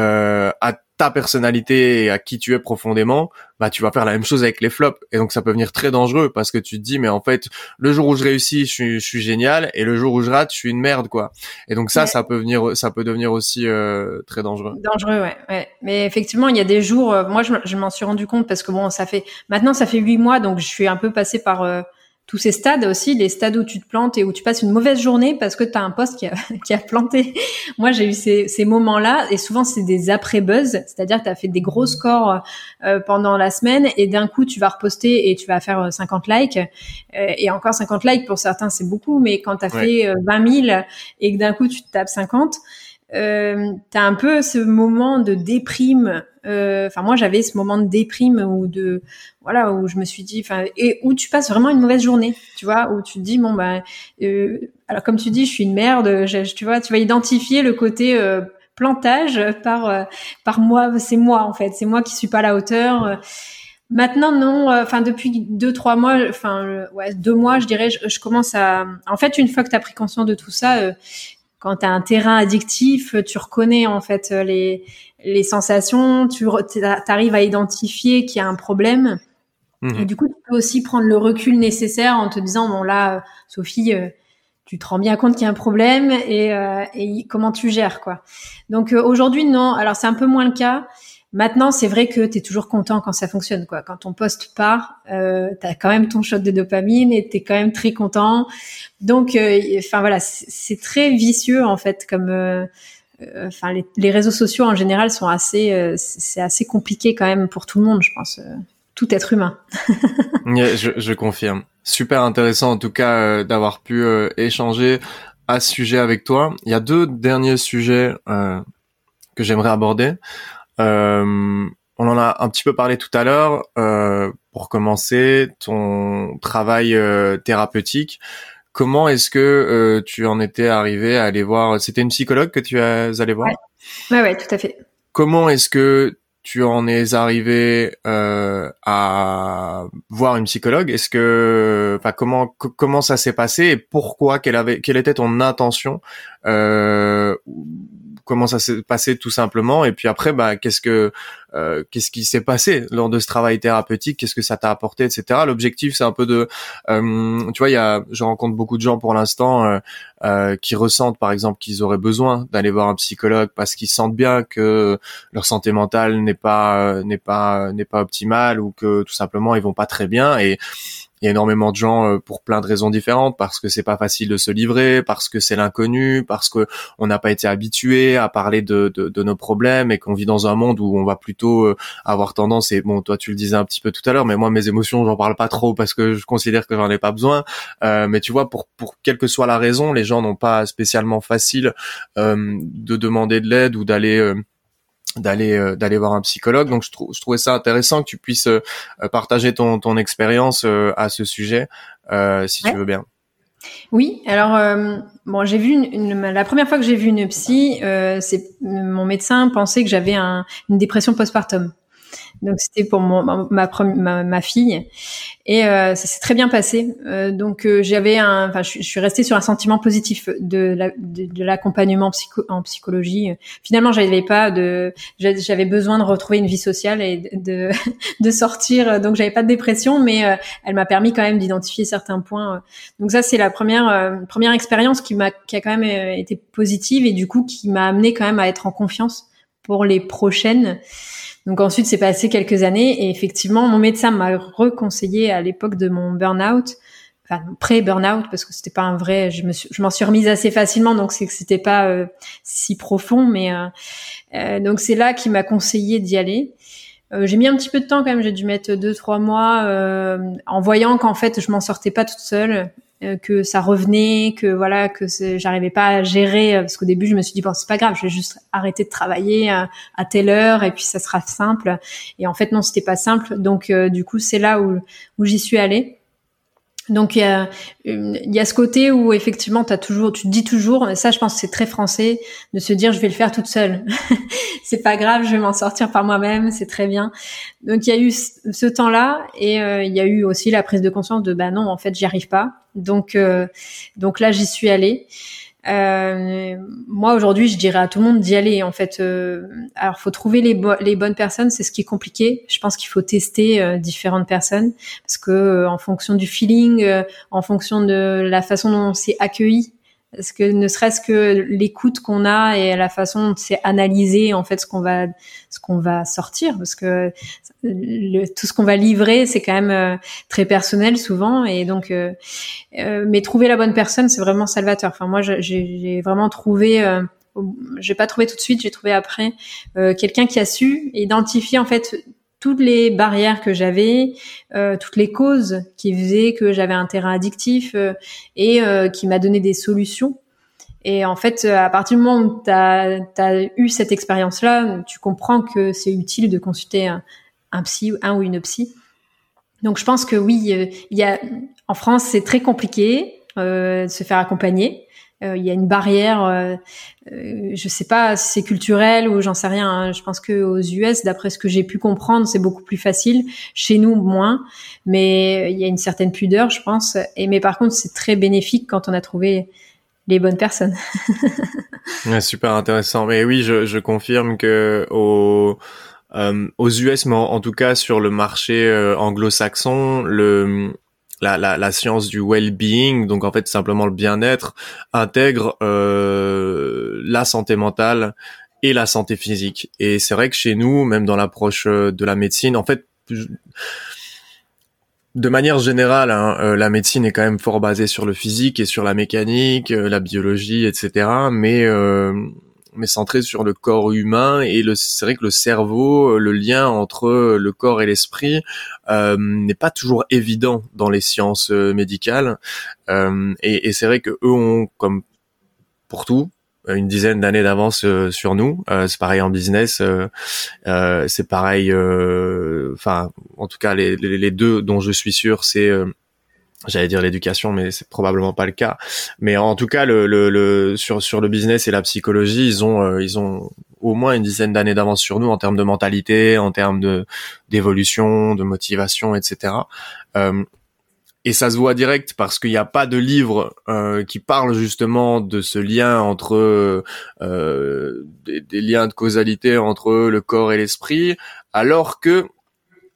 euh, à ta personnalité et à qui tu es profondément, bah tu vas faire la même chose avec les flops. Et donc ça peut venir très dangereux parce que tu te dis mais en fait le jour où je réussis je suis, je suis génial et le jour où je rate je suis une merde quoi. Et donc ça ça peut venir ça peut devenir aussi euh, très dangereux. Dangereux ouais, ouais. Mais effectivement il y a des jours euh, moi je, je m'en suis rendu compte parce que bon ça fait maintenant ça fait huit mois donc je suis un peu passé par euh, tous ces stades aussi, les stades où tu te plantes et où tu passes une mauvaise journée parce que tu as un poste qui a, qui a planté. Moi, j'ai eu ces, ces moments-là et souvent c'est des après-buzz, c'est-à-dire que tu as fait des gros scores euh, pendant la semaine et d'un coup tu vas reposter et tu vas faire 50 likes. Euh, et encore 50 likes pour certains c'est beaucoup, mais quand tu as fait 20 000 et que d'un coup tu te tapes 50, euh, tu un peu ce moment de déprime euh, enfin moi j'avais ce moment de déprime ou de voilà où je me suis dit enfin et où tu passes vraiment une mauvaise journée tu vois où tu te dis bon bah euh, alors comme tu dis je suis une merde tu vois tu vas identifier le côté euh, plantage par par moi c'est moi en fait c'est moi qui suis pas à la hauteur Maintenant, non. Enfin, depuis deux, trois mois, enfin, ouais, deux mois, je dirais, je, commence à. En fait, une fois que tu as pris conscience de tout ça, quand tu as un terrain addictif, tu reconnais en fait les les sensations, tu arrives à identifier qu'il y a un problème. Mhm. Et du coup, tu peux aussi prendre le recul nécessaire en te disant, bon là, Sophie, euh, tu te rends bien compte qu'il y a un problème et, euh, et comment tu gères, quoi. Donc euh, aujourd'hui, non. Alors c'est un peu moins le cas. Maintenant, c'est vrai que tu es toujours content quand ça fonctionne, quoi. Quand ton poste part, euh, tu as quand même ton shot de dopamine et tu es quand même très content. Donc, enfin voilà, c'est très vicieux en fait, comme euh, enfin les, réseaux sociaux en général sont assez, euh, c'est assez compliqué quand même pour tout le monde, je pense, euh, tout être humain. je, confirme. Super intéressant en tout cas d'avoir pu échanger à ce sujet avec toi. Il y a deux derniers sujets que j'aimerais aborder. On en a un petit peu parlé tout à l'heure. pour commencer, ton travail thérapeutique. Comment est-ce que euh, tu en étais arrivé à aller voir C'était une psychologue que tu es allé voir? Ouais. ouais, tout à fait. Comment est-ce que tu en es arrivé euh, à voir une psychologue? Est-ce que, enfin, comment comment ça s'est passé et pourquoi? Quelle avait quelle était ton intention euh, comment ça s'est passé tout simplement. Et puis après bah qu'est-ce que euh, qu'est-ce qui s'est passé lors de ce travail thérapeutique? Qu'est-ce que ça t'a apporté etc l'objectif c'est un peu de euh, tu vois il y a je rencontre beaucoup de gens pour l'instant euh, euh qui ressentent par exemple qu'ils auraient besoin d'aller voir un psychologue parce qu'ils sentent bien que leur santé mentale n'est pas n'est pas n'est pas optimale ou que tout simplement ils vont pas très bien. Et il y a énormément de gens euh, pour plein de raisons différentes, parce que c'est pas facile de se livrer, parce que c'est l'inconnu, parce que on n'a pas été habitué à parler de, de, de nos problèmes et qu'on vit dans un monde où on va plutôt euh, avoir tendance. Et bon, toi tu le disais un petit peu tout à l'heure, mais moi mes émotions j'en parle pas trop parce que je considère que j'en ai pas besoin. Euh, mais tu vois, pour pour quelle que soit la raison, les gens n'ont pas spécialement facile euh, de demander de l'aide ou d'aller d'aller euh, d'aller voir un psychologue. Donc je, je trouvais ça intéressant que tu puisses euh, partager ton ton expérience euh, à ce sujet si tu veux bien. Oui, alors bon, j'ai vu une, la première fois que j'ai vu une psy, c'est mon médecin pensait que j'avais un, une dépression postpartum. Donc c'était pour ma, ma, ma, fille et euh, ça s'est très bien passé. Euh, donc euh, j'avais un, enfin je, suis restée sur un sentiment positif de, la, de, l'accompagnement psycho, en psychologie. Finalement j'avais pas de, j'avais besoin de retrouver une vie sociale et de de sortir. Donc j'avais pas de dépression, mais euh, elle m'a permis quand même d'identifier certains points. Donc ça c'est la première euh, première expérience qui m'a qui a quand même été positive et du coup qui m'a amené quand même à être en confiance pour les prochaines. Donc ensuite, c'est passé quelques années et effectivement, mon médecin m'a reconseillé à l'époque de mon burn-out, enfin pré-burn-out parce que c'était pas un vrai. Je me je m'en suis remise assez facilement, donc c'est que c'était pas euh, si profond, mais euh, euh, donc c'est là qu'il m'a conseillé d'y aller. j'ai mis un petit peu de temps quand même, j'ai dû mettre deux trois mois en voyant qu'en fait je m'en sortais pas toute seule que ça revenait, que voilà, que j'arrivais pas à gérer euh, parce qu'au début je me suis dit bon c'est pas grave, je vais juste arrêter de travailler à, telle heure et puis ça sera simple. Et en fait non, c'était pas simple. Donc euh, du coup c'est là où où j'y suis allée. Donc il y a, il y a ce côté où effectivement as toujours, tu te dis toujours, ça je pense que c'est très français, de se dire je vais le faire toute seule. c'est pas grave, je vais m'en sortir par moi-même, c'est très bien. Donc il y a eu ce temps-là et euh, il y a eu aussi la prise de conscience de bah non en fait j'y arrive pas. Donc euh, donc là j'y suis allée. Euh, moi aujourd'hui, je dirais à tout le monde d'y aller. En fait, euh, alors faut trouver les, bonnes personnes, c'est ce qui est compliqué. Je pense qu'il faut tester euh, différentes personnes parce que euh, en fonction du feeling, en fonction de la façon dont c'est accueilli, Parce que ne serait-ce que l'écoute qu'on a et la façon dont c'est analysé en fait ce qu'on va ce qu'on va sortir, parce que tout ce qu'on va livrer c'est quand même euh, très personnel souvent et donc euh, euh, mais trouver la bonne personne c'est vraiment salvateur. Enfin moi j'ai vraiment trouvé euh, j'ai pas trouvé tout de suite, j'ai trouvé après quelqu'un qui a su identifier en fait toutes les barrières que j'avais, euh, toutes les causes qui faisaient que j'avais un terrain addictif euh, et euh, qui m'a donné des solutions. Et en fait, à partir du moment où tu as, eu cette expérience-là, tu comprends que c'est utile de consulter un, psy, un ou une psy. Donc je pense que oui, il y a en France c'est très compliqué de se faire accompagner. Euh, il y a une barrière, euh, euh, je sais pas si c'est culturel ou j'en sais rien. Hein. Je pense que aux US, d'après ce que j'ai pu comprendre, c'est beaucoup plus facile. Chez nous, moins, mais il y a une certaine pudeur, je pense. Et mais par contre, c'est très bénéfique quand on a trouvé les bonnes personnes. super intéressant. Mais oui, je, je confirme que au aux US, mais en, tout cas sur le marché anglo-saxon, le la, la, science du well-being, donc en fait simplement le bien-être, intègre euh, la santé mentale et la santé physique. Et c'est vrai que chez nous, même dans l'approche euh, de la médecine, en fait, de manière générale, hein, euh, la médecine est quand même fort basée sur le physique et sur la mécanique, la biologie, etc. Mais mais centré sur le corps humain et le c'est vrai que le cerveau, le lien entre le corps et l'esprit euh, n'est pas toujours évident dans les sciences euh, médicales euh, et, et c'est vrai que eux ont comme pour tout une dizaine d'années d'avance euh, sur nous. Euh, c'est pareil en business, euh, c'est pareil. Enfin, en tout cas, les, les, deux dont je suis sûr, c'est j'allais dire l'éducation, mais c'est probablement pas le cas. Mais en tout cas, le, le, le, sur sur le business et la psychologie, ils ont euh, ils ont au moins une dizaine d'années d'avance sur nous en termes de mentalité, en termes de d'évolution, de motivation, etc. Euh, et ça se voit direct parce qu'il n'y a pas de livre euh, qui parle justement de ce lien entre euh, des, des, liens de causalité entre le corps et l'esprit, alors que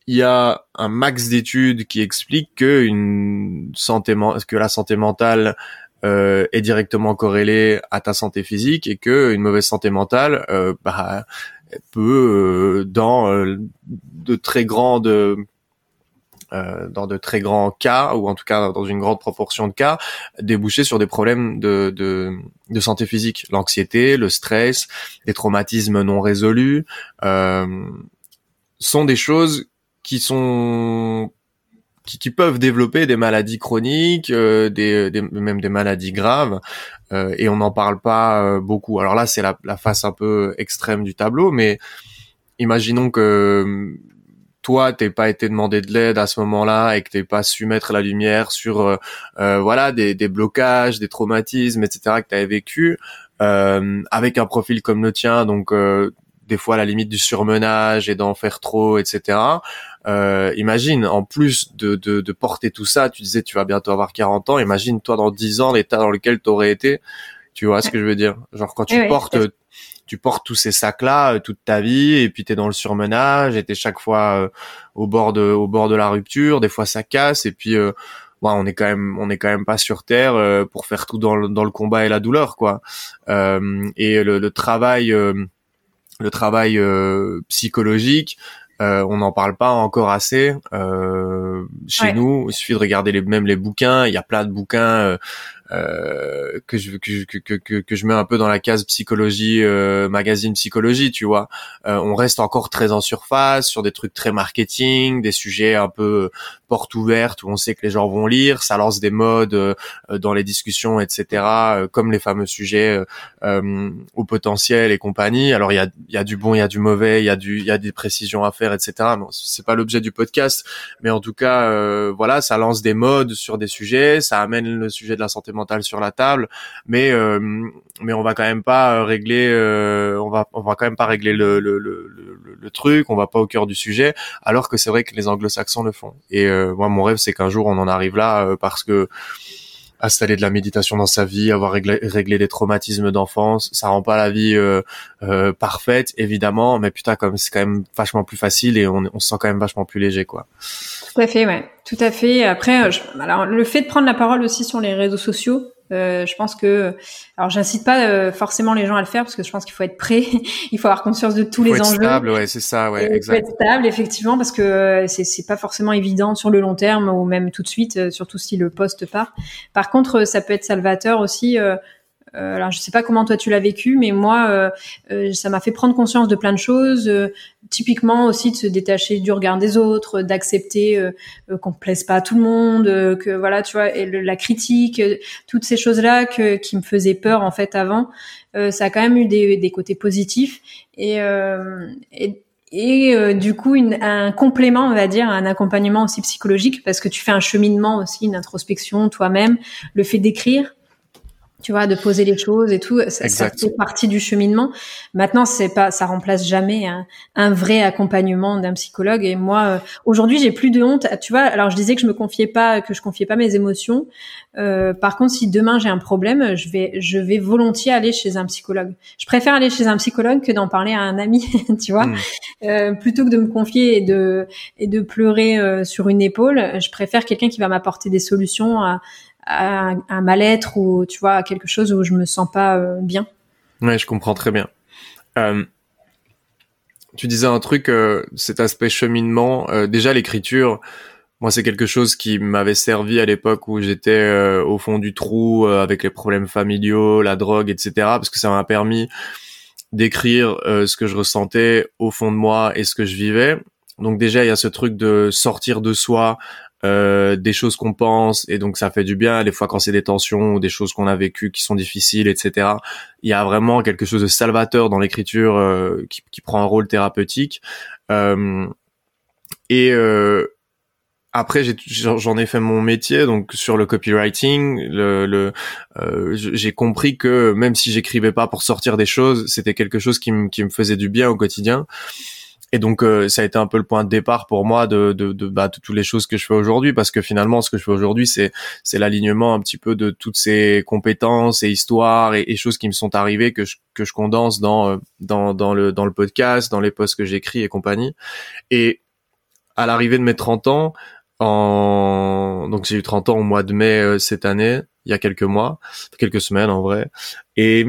il y a un max d'études qui expliquent que une santé que la santé mentale euh, est directement corrélée à ta santé physique et que une mauvaise santé mentale euh, bah, peut euh, dans euh, de très grandes euh, dans de très grands cas ou en tout cas dans une grande proportion de cas déboucher sur des problèmes de, de, de santé physique. L'anxiété le stress les traumatismes non résolus sont des choses qui sont qui, qui, peuvent développer des maladies chroniques, euh, des, des, même des maladies graves, euh, et on n'en parle pas euh, beaucoup. Alors là, c'est la, la, face un peu extrême du tableau, mais imaginons que toi, t'es pas été demandé de l'aide à ce moment-là et que t'es pas su mettre la lumière sur, voilà, des, des, blocages, des traumatismes, etc. que t'avais vécu avec un profil comme le tien, donc des fois à la limite du surmenage et d'en faire trop, etc. Euh, imagine, en plus de, de, de, porter tout ça, tu disais tu vas bientôt avoir 40 ans, imagine toi dans 10 ans l'état dans lequel tu aurais été. Tu vois ce que je veux dire? Genre quand tu portes tu portes tous ces sacs là euh, toute ta vie et puis tu es dans le surmenage et tu chaque fois euh, au bord de au bord de la rupture, des fois ça casse et puis euh, ouais, on est quand même on est quand même pas sur terre euh, pour faire tout dans le, dans le combat et la douleur quoi. et le, le travail le travail psychologique euh, on n'en parle pas encore assez euh, chez nous. Il suffit de regarder les, même les bouquins. Il y a plein de bouquins euh, euh, que je que, que, que, que, je mets un peu dans la case psychologie euh, magazine psychologie tu vois. Euh, on reste encore très en surface sur des trucs très marketing des sujets un peu porte ouverte où on sait que les gens vont lire ça lance des modes dans les discussions etc comme les fameux sujets au potentiel et compagnie. Alors il y a il y a du bon il y a du mauvais il y a du il y a des précisions à faire etc bon, c'est pas l'objet du podcast mais en tout cas voilà ça lance des modes sur des sujets ça amène le sujet de la santé sur la table, mais euh, mais on va quand même pas euh, régler, euh, va quand même pas régler le, le, le, le, truc, on va pas au cœur du sujet, alors que c'est vrai que les Anglo-Saxons le font. Et moi, mon rêve, c'est qu'un jour on en arrive là, parce que installer de la méditation dans sa vie, avoir réglé, réglé des traumatismes d'enfance, ça rend pas la vie euh, euh, parfaite évidemment, mais putain comme c'est quand même vachement plus facile et on, on, se sent quand même vachement plus léger quoi. Tout à fait, ouais, tout à fait. Après, alors le fait de prendre la parole aussi sur les réseaux sociaux, Euh, je pense que, alors j'incite pas euh, forcément les gens à le faire parce que je pense qu'il faut être prêt, il faut avoir conscience de tous faut les être enjeux. Stable, ouais, c'est ça, ouais, exact. Il faut être stable, effectivement, parce que euh, c'est c'est pas forcément évident sur le long terme ou même tout de suite, euh, surtout si le poste part. Par contre, ça peut être salvateur aussi. Euh, euh, alors je sais pas comment toi tu l'as vécu, mais moi euh, euh, ça m'a fait prendre conscience de plein de choses. typiquement aussi de se détacher du regard des autres, d'accepter qu'on plaise pas à tout le monde, que voilà tu vois, et la critique, toutes ces choses là que, qui me faisaient peur en fait avant, ça a quand même eu des, des côtés positifs et, et et euh, du coup une, un complément on va dire un accompagnement aussi psychologique parce que tu fais un cheminement aussi une introspection toi-même le fait d'écrire tu vois, de poser les choses et tout, ça, ça fait partie du cheminement. Maintenant, c'est pas, ça remplace jamais un, un vrai accompagnement d'un psychologue. Et moi, euh, aujourd'hui, j'ai plus de honte. Tu vois, alors je disais que je me confiais pas, que je confiais pas mes émotions. Euh, par contre, si demain j'ai un problème, je vais, je vais volontiers aller chez un psychologue. Je préfère aller chez un psychologue que d'en parler à un ami, tu vois, mmh. euh, plutôt que de me confier et de et de pleurer euh, sur une épaule. Je préfère quelqu'un qui va m'apporter des solutions à un, mal-être ou tu vois quelque chose où je me sens pas euh, bien. Ouais, je comprends très bien. Euh, tu disais un truc, euh, cet aspect cheminement. Déjà, l'écriture, moi, c'est quelque chose qui m'avait servi à l'époque où j'étais au fond du trou avec les problèmes familiaux, la drogue, etc. Parce que ça m'a permis d'écrire ce que je ressentais au fond de moi et ce que je vivais. Donc déjà, il y a ce truc de sortir de soi, euh, des choses qu'on pense et donc ça fait du bien des fois quand c'est des tensions ou des choses qu'on a vécues qui sont difficiles etc il y a vraiment quelque chose de salvateur dans l'écriture euh, qui, qui, prend un rôle thérapeutique. Euh, et euh, après j'en ai, fait mon métier donc sur le copywriting le, le euh, j'ai compris que même si j'écrivais pas pour sortir des choses c'était quelque chose qui me qui me faisait du bien au quotidien et donc euh, ça a été un peu le point de départ pour moi de de, de, bah, de toutes les choses que je fais aujourd'hui parce que finalement ce que je fais aujourd'hui c'est c'est l'alignement un petit peu de toutes ces compétences et histoires et, choses qui me sont arrivées que je que je condense dans euh, dans dans le dans le podcast dans les posts que j'écris et compagnie. Et à l'arrivée de mes 30 ans en donc j'ai eu 30 ans au mois de mai euh, cette année il y a quelques mois quelques semaines en vrai et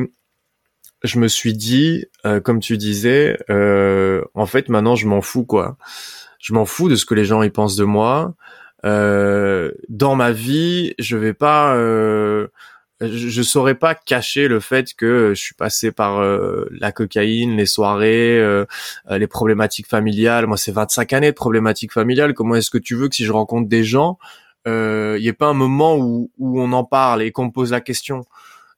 je me suis dit, euh, comme tu disais, euh, en fait, maintenant, je m'en fous, quoi. Je m'en fous de ce que les gens y pensent de moi. Euh, dans ma vie, je vais pas, je, je saurais pas cacher le fait que je suis passé par la cocaïne, les soirées, les problématiques familiales. Moi, c'est 25 années de problématiques familiales. Comment est-ce que tu veux que si je rencontre des gens, il y ait pas un moment où, où on en parle et qu'on me pose la question?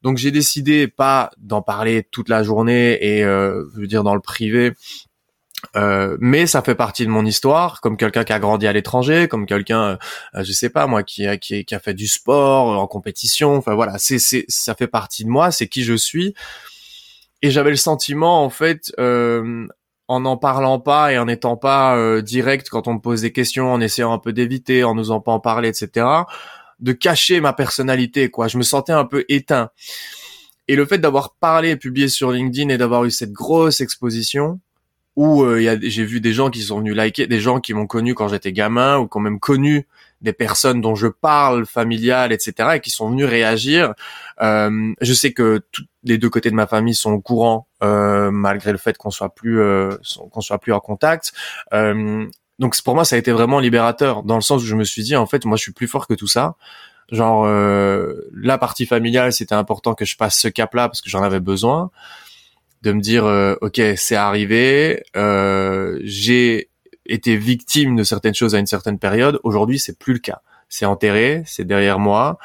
Donc j'ai décidé pas d'en parler toute la journée et euh, je veux dire dans le privé. Euh, mais ça fait partie de mon histoire, comme quelqu'un qui a grandi à l'étranger, comme quelqu'un, euh, je sais pas moi, qui a, qui, qui a fait du sport en compétition. Enfin voilà, c'est c'est ça fait partie de moi, c'est qui je suis. Et j'avais le sentiment en fait, euh, en n'en parlant pas et en n'étant pas euh, direct quand on me pose des questions, en essayant un peu d'éviter, en n'osant pas en parler, etc de cacher ma personnalité, quoi. Je me sentais un peu éteint. Et le fait d'avoir parlé et publié sur LinkedIn et d'avoir eu cette grosse exposition, où euh, j'ai vu des gens qui sont venus liker, des gens qui m'ont connu quand j'étais gamin, ou qui ont même connu des personnes dont je parle, familiales, etc., et qui sont venus réagir. Euh, je sais que les deux côtés de ma famille sont au courant, euh, malgré le fait qu'on soit plus qu'on soit plus en contact. Donc pour moi ça a été vraiment libérateur dans le sens où je me suis dit en fait moi je suis plus fort que tout ça. Genre euh, la partie familiale c'était important que je passe ce cap là parce que j'en avais besoin. De me dire euh, ok c'est arrivé euh, j'ai été victime de certaines choses à une certaine période. Aujourd'hui c'est plus le cas. C'est enterré c'est derrière moi.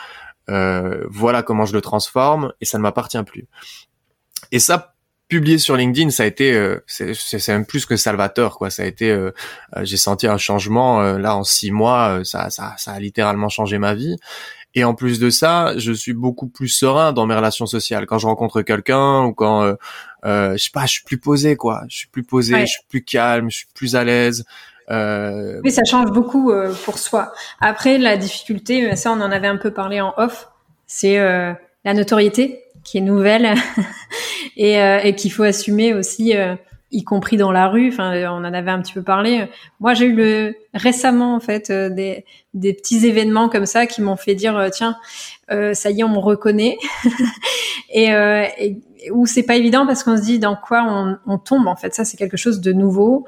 Euh, voilà comment je le transforme et ça ne m'appartient plus. Et ça publié sur LinkedIn, ça a été, euh, c'est même plus que salvateur, quoi. Ça a été, euh, euh, j'ai senti un changement là en six mois, ça, ça, ça a littéralement changé ma vie. Et en plus de ça, je suis beaucoup plus serein dans mes relations sociales. Quand je rencontre quelqu'un ou quand, je sais pas, je suis plus posé, quoi. Je suis plus posé, je suis plus calme, je suis plus à l'aise. Euh... Oui, ça change beaucoup pour soi. Après, la difficulté, ça, on en avait un peu parlé en off, c'est la notoriété qui est nouvelle et, euh, et qu'il faut assumer aussi. Euh, y compris dans la rue. Enfin, on en avait un petit peu parlé. Moi, j'ai eu le récemment en fait des, des petits événements comme ça qui m'ont fait dire tiens, ça y est, on me reconnaît. et, et où c'est pas évident parce qu'on se dit dans quoi on, on tombe en fait ça c'est quelque chose de nouveau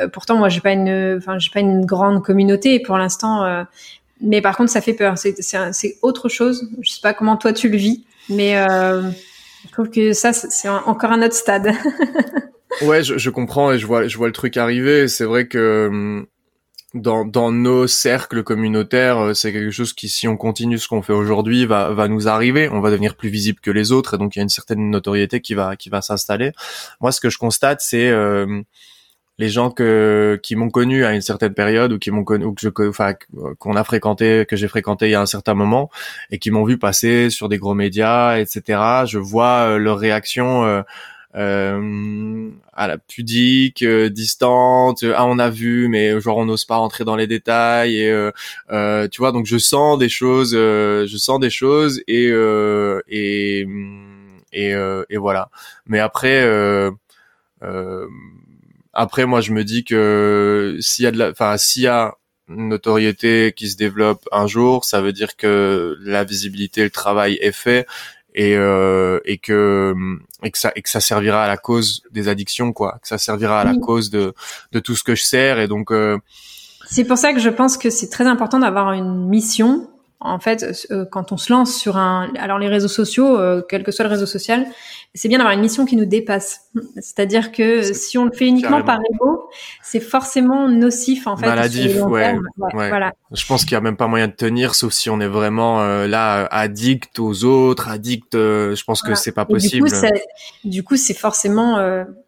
euh, pourtant moi j'ai pas une enfin j'ai pas une grande communauté pour l'instant euh, mais par contre ça fait peur c'est autre chose je sais pas comment toi tu le vis mais euh, je trouve que ça c'est encore un autre stade ouais je, je, comprends et je vois je vois le truc arriver c'est vrai que hum, dans, dans nos cercles communautaires, euh, c'est quelque chose qui, si on continue ce qu'on fait aujourd'hui, va, va nous arriver. On va devenir plus visible que les autres, et donc il y a une certaine notoriété qui va, qui va s'installer. Moi, ce que je constate, c'est euh, les gens que qui m'ont connu à une certaine période ou qui m'ont connu ou que je, enfin, qu'on a fréquenté, que j'ai fréquenté il y a un certain moment, et qui m'ont vu passer sur des gros médias, etc. Je vois euh, leur réaction euh, à la pudique, euh, distante. Ah, on a vu, mais genre on n'ose pas rentrer dans les détails. Euh, euh tu vois, donc je sens des choses, je sens des choses et et et, et voilà. Mais après. Après, moi, je me dis que s'il y a de la, enfin, s'il y a une notoriété qui se développe un jour, ça veut dire que la visibilité, le travail est fait et euh, et que et que ça et que ça servira à la cause des addictions quoi. Que ça servira à la cause de de tout ce que je sers et donc euh... c'est pour ça que je pense que c'est très important d'avoir une mission en fait, euh, quand on se lance sur un, alors les réseaux sociaux, euh, quel que soit le réseau social, c'est bien d'avoir une mission qui nous dépasse. C'est-à-dire que si on le fait uniquement par ego, c'est forcément nocif en fait. Maladif, ouais, Voilà. Je pense qu'il y a même pas moyen de tenir, sauf si on est vraiment euh, là addict aux autres, addict. je pense que c'est pas possible. Du coup, c'est forcément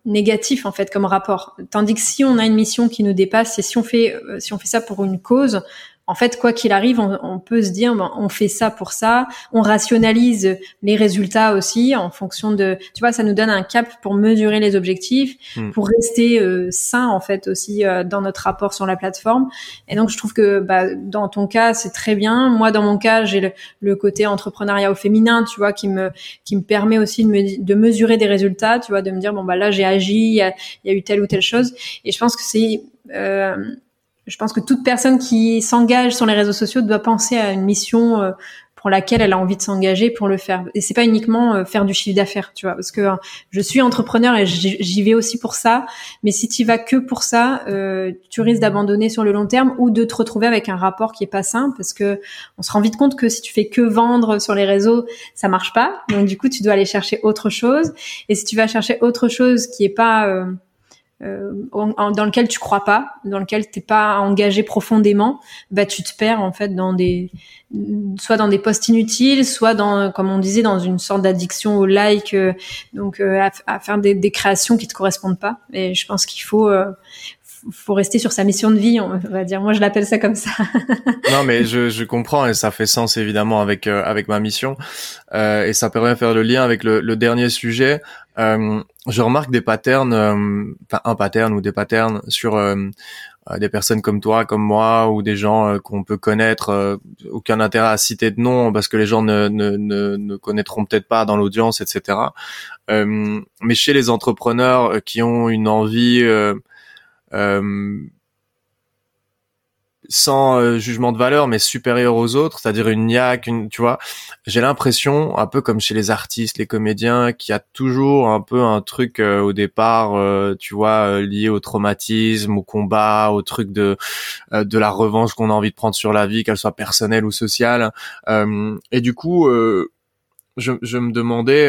négatif en fait comme rapport. Tandis que si on a une mission qui nous dépasse et si on fait si on fait ça pour une cause, en fait, quoi qu'il arrive, on, peut se dire, ben, on fait ça pour ça. On rationalise les résultats aussi en fonction de, tu vois, ça nous donne un cap pour mesurer les objectifs, hmm. pour rester euh, sain en fait aussi euh, dans notre rapport sur la plateforme. Et donc, je trouve que bah, dans ton cas, c'est très bien. Moi, dans mon cas, j'ai le, côté entrepreneuriat au féminin, tu vois, qui me qui me permet aussi de, de mesurer des résultats, tu vois, de me dire bon bah là j'ai agi, il y a, y a, eu telle ou telle chose. Et je pense que c'est euh, je pense que toute personne qui s'engage sur les réseaux sociaux doit penser à une mission euh, pour laquelle elle a envie de s'engager pour le faire. Et c'est pas uniquement euh, faire du chiffre d'affaires, tu vois, parce que euh, je suis entrepreneur et j'y vais aussi pour ça. Mais si tu vas que pour ça, tu risques d'abandonner sur le long terme ou de te retrouver avec un rapport qui est pas sain, parce que on se rend vite compte que si tu fais que vendre sur les réseaux, ça marche pas. Donc du coup, tu dois aller chercher autre chose. Et si tu vas chercher autre chose qui est pas euh, dans lequel tu crois pas, dans lequel t'es pas engagé profondément, bah tu te perds en fait dans des soit dans des posts inutiles, soit dans comme on disait dans une sorte d'addiction au like, euh, donc euh, à, faire des, des, créations qui te correspondent pas. Et je pense qu'il faut faut rester sur sa mission de vie, on va dire. Moi, je l'appelle ça comme ça. non, mais je, je, comprends et ça fait sens évidemment avec avec ma mission euh, et ça permet de faire le lien avec le, le dernier sujet. Euh, je remarque des patterns, euh, un pattern ou des patterns sur euh, des personnes comme toi, comme moi, ou des gens qu'on peut connaître. aucun intérêt à citer de nom parce que les gens ne, ne, ne connaîtront peut-être pas dans l'audience, etc. mais chez les entrepreneurs qui ont une envie sans euh, jugement de valeur, mais supérieur aux autres, c'est-à-dire une niaque, une, tu vois. J'ai l'impression, un peu comme chez les artistes, les comédiens, qu'il y a toujours un peu un truc euh, au départ, euh, tu vois, lié au traumatisme, au combat, au truc de de la revanche qu'on a envie de prendre sur la vie, qu'elle soit personnelle ou sociale. et du coup, je, je me demandais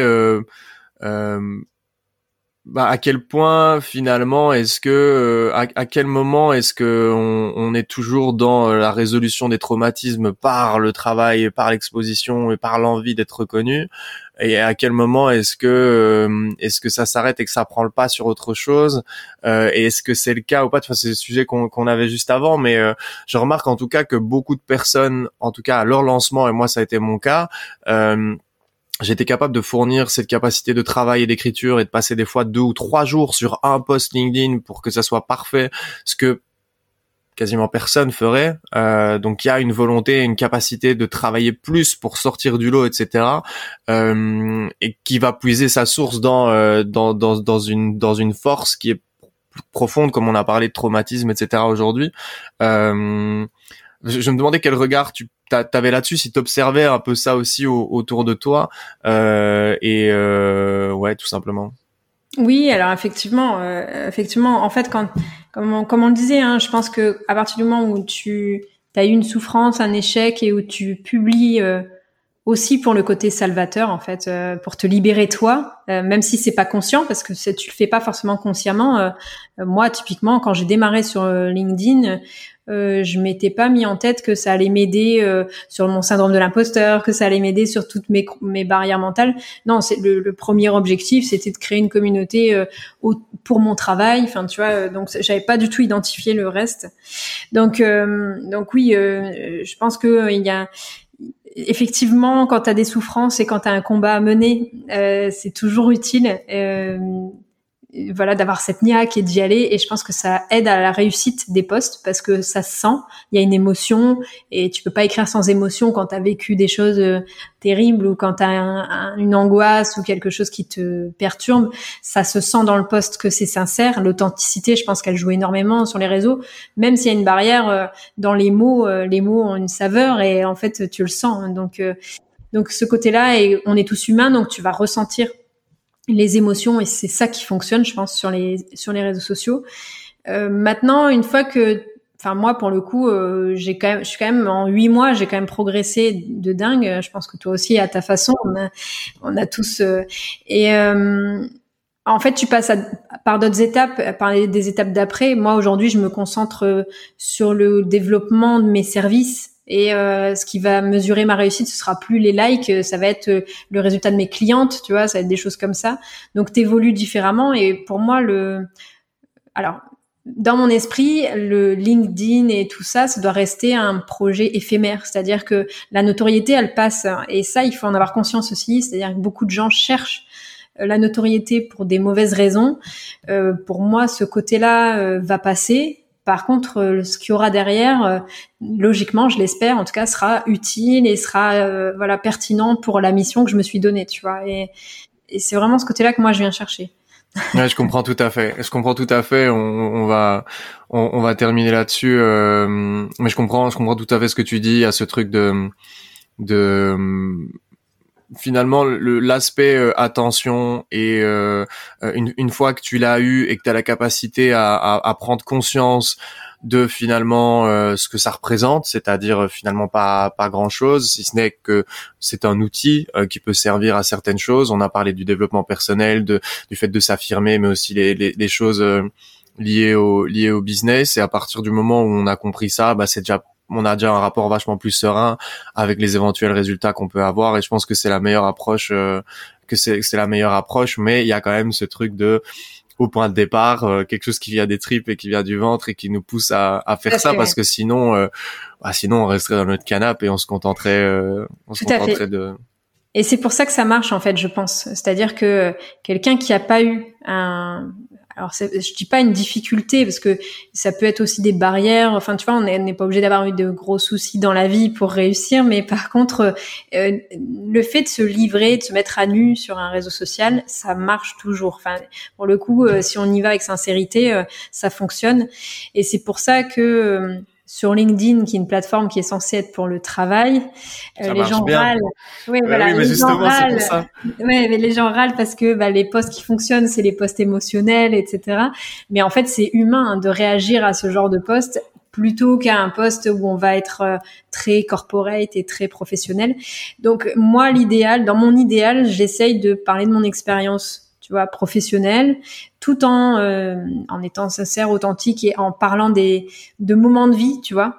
bah, à quel point finalement est-ce que euh, à, quel moment est-ce que on, on, est toujours dans euh, la résolution des traumatismes par le travail, par l'exposition et par l'envie d'être reconnu? Et à quel moment est-ce que euh, est-ce que ça s'arrête et que ça prend le pas sur autre chose? Et est-ce que c'est le cas ou pas? Enfin, c'est le sujet qu'on avait juste avant mais je remarque en tout cas que beaucoup de personnes en tout cas à leur lancement et moi ça a été mon cas j'étais capable de fournir cette capacité de travail et d'écriture et de passer des fois deux ou trois jours sur un post LinkedIn pour que ça soit parfait, ce que quasiment personne ferait. Euh, donc il y a une volonté, une capacité de travailler plus pour sortir du lot, etc. Euh, et qui va puiser sa source dans, euh, dans, dans, dans, une, dans une force qui est profonde, comme on a parlé de traumatisme, etc. aujourd'hui. Euh, je, me demandais quel regard tu avais là-dessus, si tu observais un peu ça aussi autour de toi. Euh, et ouais, tout simplement. Oui, alors effectivement, euh, effectivement, en fait, quand, comme on, comme on le disait, hein, je pense que à partir du moment où tu as eu une souffrance, un échec et où tu publies euh, aussi pour le côté salvateur, en fait, euh, pour te libérer toi, même si c'est pas conscient, parce que tu le fais pas forcément consciemment. moi, typiquement, quand j'ai démarré sur LinkedIn, euh, je m'étais pas mis en tête que ça allait m'aider euh, sur mon syndrome de l'imposteur, que ça allait m'aider sur toutes mes, mes barrières mentales. Non, c'est le, le, premier objectif, c'était de créer une communauté euh, pour mon travail. Enfin, tu vois, euh, donc j'avais pas du tout identifié le reste. Donc, donc oui, je pense que il y a effectivement, quand tu des souffrances et quand tu un combat à mener, c'est toujours utile voilà d'avoir cette niaque et d'y aller. Et je pense que ça aide à la réussite des postes parce que ça se sent. Il y a une émotion et tu peux pas écrire sans émotion quand tu as vécu des choses euh, terribles ou quand tu as une angoisse ou quelque chose qui te perturbe. Ça se sent dans le poste que c'est sincère. L'authenticité je pense qu'elle joue énormément sur les réseaux. Même s'il y a une barrière euh, dans les mots euh, les mots ont une saveur et en fait tu le sens. Donc donc ce côté-là et on est tous humains donc tu vas ressentir les émotions et c'est ça qui fonctionne, je pense, sur les sur les réseaux sociaux. Euh, maintenant, une fois que, enfin moi pour le coup, euh, j'ai quand même, je suis quand même en huit mois, j'ai quand même progressé de dingue. Je pense que toi aussi à ta façon, on a, on a tous euh, et euh, en fait, tu passes par d'autres étapes, par des étapes d'après. Moi, aujourd'hui, je me concentre sur le développement de mes services et euh, ce qui va mesurer ma réussite, ce sera plus les likes, euh, ça va être euh, le résultat de mes clientes, tu vois, ça va être des choses comme ça. Donc t'évolues différemment. Et pour moi, le, alors dans mon esprit, le LinkedIn et tout ça, ça doit rester un projet éphémère. C'est-à-dire que la notoriété, elle passe. Et ça, il faut en avoir conscience aussi. C'est-à-dire que beaucoup de gens cherchent la notoriété pour des mauvaises raisons. Euh, pour moi, ce côté-là va passer par contre, euh, ce qu'il y aura derrière, euh, logiquement, je l'espère, en tout cas, sera utile et sera euh, voilà pertinent pour la mission que je me suis donnée, tu vois. Et, c'est vraiment ce côté-là que moi je viens chercher. je comprends tout à fait. Je comprends tout à fait. On, va on, va terminer là-dessus. mais je comprends, je comprends tout à fait ce que tu dis à ce truc de de finalement l'aspect euh, attention et euh, euh, une, une, fois que tu l'as eu et que tu as la capacité à, à, à, prendre conscience de finalement ce que ça représente, c'est-à-dire finalement pas pas grand-chose, si ce n'est que c'est un outil qui peut servir à certaines choses. On a parlé du développement personnel, de, du fait de s'affirmer, mais aussi les, les, les choses liées au liées au business. Et à partir du moment où on a compris ça, bah c'est déjà on a déjà un rapport vachement plus serein avec les éventuels résultats qu'on peut avoir et je pense que c'est la meilleure approche euh, que c'est c'est la meilleure approche mais il y a quand même ce truc de au point de départ euh, quelque chose qui vient des tripes et qui vient du ventre et qui nous pousse à, à faire ça parce que sinon euh, bah, sinon on resterait dans notre canapé et on se contenterait on se contenterait de et c'est pour ça que ça marche en fait, je pense. C'est-à-dire que quelqu'un qui a pas eu un, alors je dis pas une difficulté parce que ça peut être aussi des barrières. Enfin, tu vois, on n'est pas obligé d'avoir eu de gros soucis dans la vie pour réussir, mais par contre, euh, le fait de se livrer, de se mettre à nu sur un réseau social, ça marche toujours. Enfin, pour le coup, euh, si on y va avec sincérité, euh, ça fonctionne. Et c'est pour ça que sur LinkedIn, qui est une plateforme qui est censée être pour le travail, euh, les gens râlent. Oui, voilà, mais les gens râlent. Ouais, mais les gens râlent parce que bah, les posts qui fonctionnent, c'est les posts émotionnels, etc. Mais en fait, c'est humain hein, de réagir à ce genre de post plutôt qu'à un poste où on va être euh, très corporate et très professionnel. Donc moi, l'idéal, dans mon idéal, j'essaye de parler de mon expérience tu vois, professionnel, tout en euh, en étant sincère, authentique et en parlant des de moments de vie, tu vois.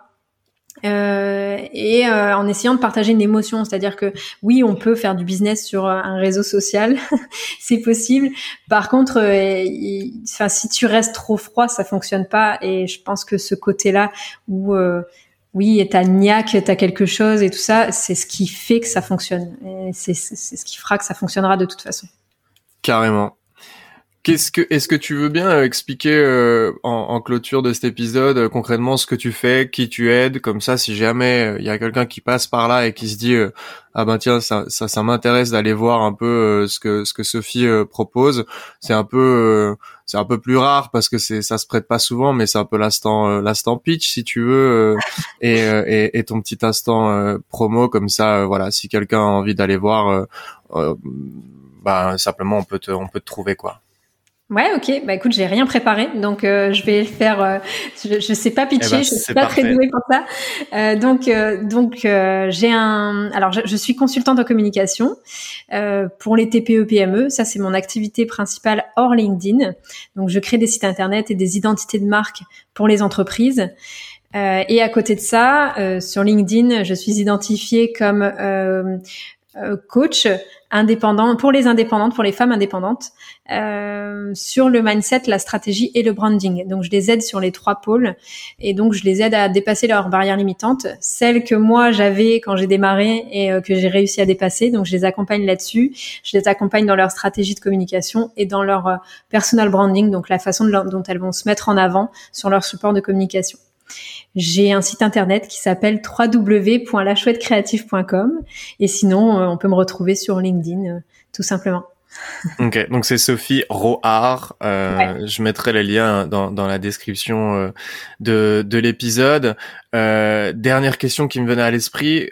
Euh, et euh, en essayant de partager une émotion, c'est-à-dire que oui, on peut faire du business sur un réseau social, c'est possible. Par contre, enfin, si tu restes trop froid, ça fonctionne pas. Et je pense que ce côté-là où oui, t'as niaque, t'as quelque chose et tout ça, c'est ce qui fait que ça fonctionne. C'est ce qui fera que ça fonctionnera de toute façon. Carrément. Qu'est-ce que, est-ce que tu veux bien euh, expliquer euh, en, en, clôture de cet épisode euh, concrètement ce que tu fais, qui tu aides, comme ça, si jamais il y a quelqu'un qui passe par là et qui se dit ah ben tiens ça ça, ça m'intéresse d'aller voir un peu ce que ce que Sophie propose, c'est un peu c'est un peu plus rare parce que c'est ça se prête pas souvent, mais c'est un peu l'instant l'instant pitch si tu veux et, et, et ton petit instant promo. Comme ça, voilà, si quelqu'un a envie d'aller voir bah simplement on peut te, on peut te trouver quoi. Ouais, ok. Bah écoute, j'ai rien préparé, donc euh, je vais faire. Euh, je, je sais pas pitcher, eh ben, je suis pas très douée pour ça. Euh, donc, euh, donc j'ai un. Alors, je, je, suis consultante en communication pour les TPE PME. Ça, c'est mon activité principale hors LinkedIn. Donc, je crée des sites internet et des identités de marque pour les entreprises. et à côté de ça, sur LinkedIn, je suis identifiée comme coach indépendant pour les indépendantes, pour les femmes indépendantes, euh, sur le mindset, la stratégie et le branding. Donc je les aide sur les trois pôles et donc je les aide à dépasser leurs barrières limitantes, celles que moi j'avais quand j'ai démarré et euh, que j'ai réussi à dépasser. Donc je les accompagne là-dessus, je les accompagne dans leur stratégie de communication et dans leur euh, personal branding, donc la façon dont elles vont se mettre en avant sur leur support de communication. J'ai un site internet qui s'appelle www.lachouettecreative.com et sinon euh, on peut me retrouver sur LinkedIn euh, tout simplement. ok, donc c'est Sophie Rohar. Euh, Je mettrai les liens dans, dans la description euh, de, de l'épisode. Euh, dernière question qui me venait à l'esprit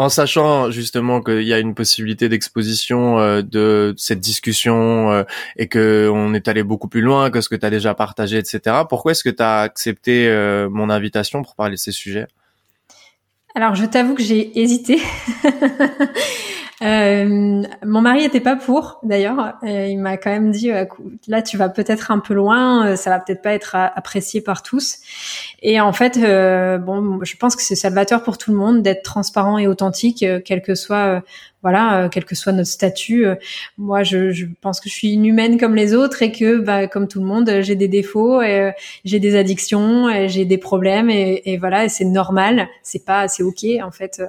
en sachant justement qu'il y a une possibilité d'exposition euh, de cette discussion euh, et que on est allé beaucoup plus loin que ce que tu as déjà partagé, etc. Pourquoi est-ce que tu as accepté euh, mon invitation pour parler de ces sujets? Alors, je t'avoue que j'ai hésité. Euh, mon mari était pas pour, d'ailleurs. il m'a quand même dit euh, là, tu vas peut-être un peu loin, euh, ça va peut-être pas être apprécié par tous. Et en fait, bon, je pense que c'est salvateur pour tout le monde d'être transparent et authentique, quel que soit voilà, euh, quel que soit notre statut. Euh, moi, je, je, pense que je suis une humaine comme les autres et que, bah, comme tout le monde, j'ai des défauts, et, euh, j'ai des addictions, j'ai des problèmes et, et voilà, c'est normal. C'est pas, c'est ok en fait.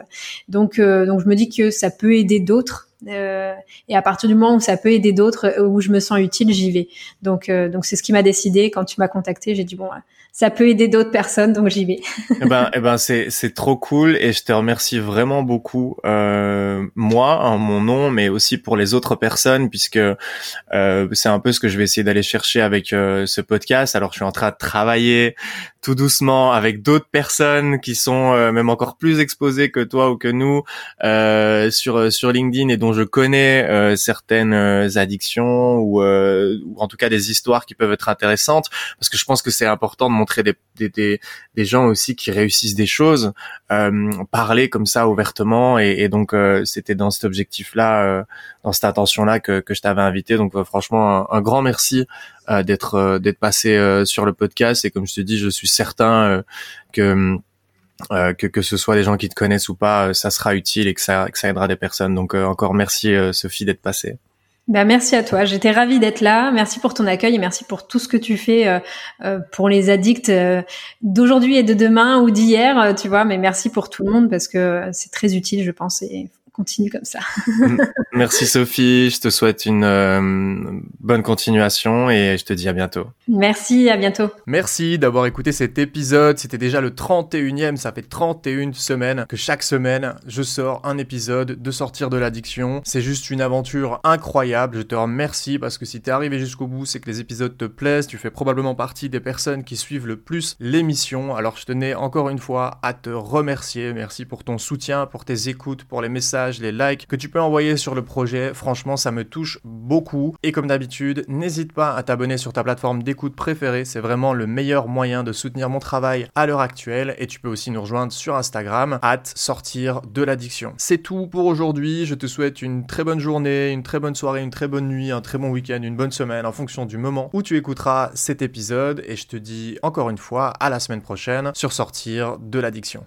Donc, donc je me dis que ça peut aider d'autres. Euh, et à partir du moment où ça peut aider d'autres, où je me sens utile, j'y vais. Donc, donc c'est ce qui m'a décidé. Quand tu m'as contacté, j'ai dit bon, ça peut aider d'autres personnes, donc j'y vais. eh ben, eh ben c'est c'est trop cool et je te remercie vraiment beaucoup, euh, moi, en mon nom, mais aussi pour les autres personnes, puisque euh, c'est un peu ce que je vais essayer d'aller chercher avec euh, ce podcast. Alors, je suis en train de travailler tout doucement avec d'autres personnes qui sont euh, même encore plus exposées que toi ou que nous euh, sur sur LinkedIn et dont je connais euh, certaines addictions ou, ou en tout cas des histoires qui peuvent être intéressantes parce que je pense que c'est important de montrer des, des, des, des, gens aussi qui réussissent des choses parler comme ça ouvertement et, et donc c'était dans cet objectif là dans cette intention là que, que je t'avais invité donc franchement un, grand merci euh, d'être euh, d'être passé euh, sur le podcast. Et comme je te dis, je suis certain que que, que ce soit des gens qui te connaissent ou pas, ça sera utile et que ça, que ça aidera des personnes. Donc encore merci Sophie d'être passée. Ben, merci à toi. J'étais ravie d'être là. Merci pour ton accueil et merci pour tout ce que tu fais pour les addicts d'aujourd'hui et de demain ou d'hier, tu vois. Mais merci pour tout le monde parce que c'est très utile, je pense. Continue comme ça. Merci Sophie, je te souhaite une euh, bonne continuation et je te dis à bientôt. Merci, à bientôt. Merci d'avoir écouté cet épisode. C'était déjà le 31e, ça fait 31 semaines que chaque semaine je sors un épisode de sortir de l'addiction. C'est juste une aventure incroyable. Je te remercie parce que si t'es arrivé jusqu'au bout, c'est que les épisodes te plaisent. Tu fais probablement partie des personnes qui suivent le plus l'émission. Alors je tenais encore une fois à te remercier. Merci pour ton soutien, pour tes écoutes, pour les messages les likes que tu peux envoyer sur le projet. Franchement, ça me touche beaucoup. Et comme d'habitude, n'hésite pas à t'abonner sur ta plateforme d'écoute préférée. C'est vraiment le meilleur moyen de soutenir mon travail à l'heure actuelle. Et tu peux aussi nous rejoindre sur Instagram, at sortir de l'addiction. C'est tout pour aujourd'hui. Je te souhaite une très bonne journée, une très bonne soirée, une très bonne nuit, un très bon week-end, une bonne semaine en fonction du moment où tu écouteras cet épisode. Et je te dis encore une fois à la semaine prochaine sur sortir de l'addiction.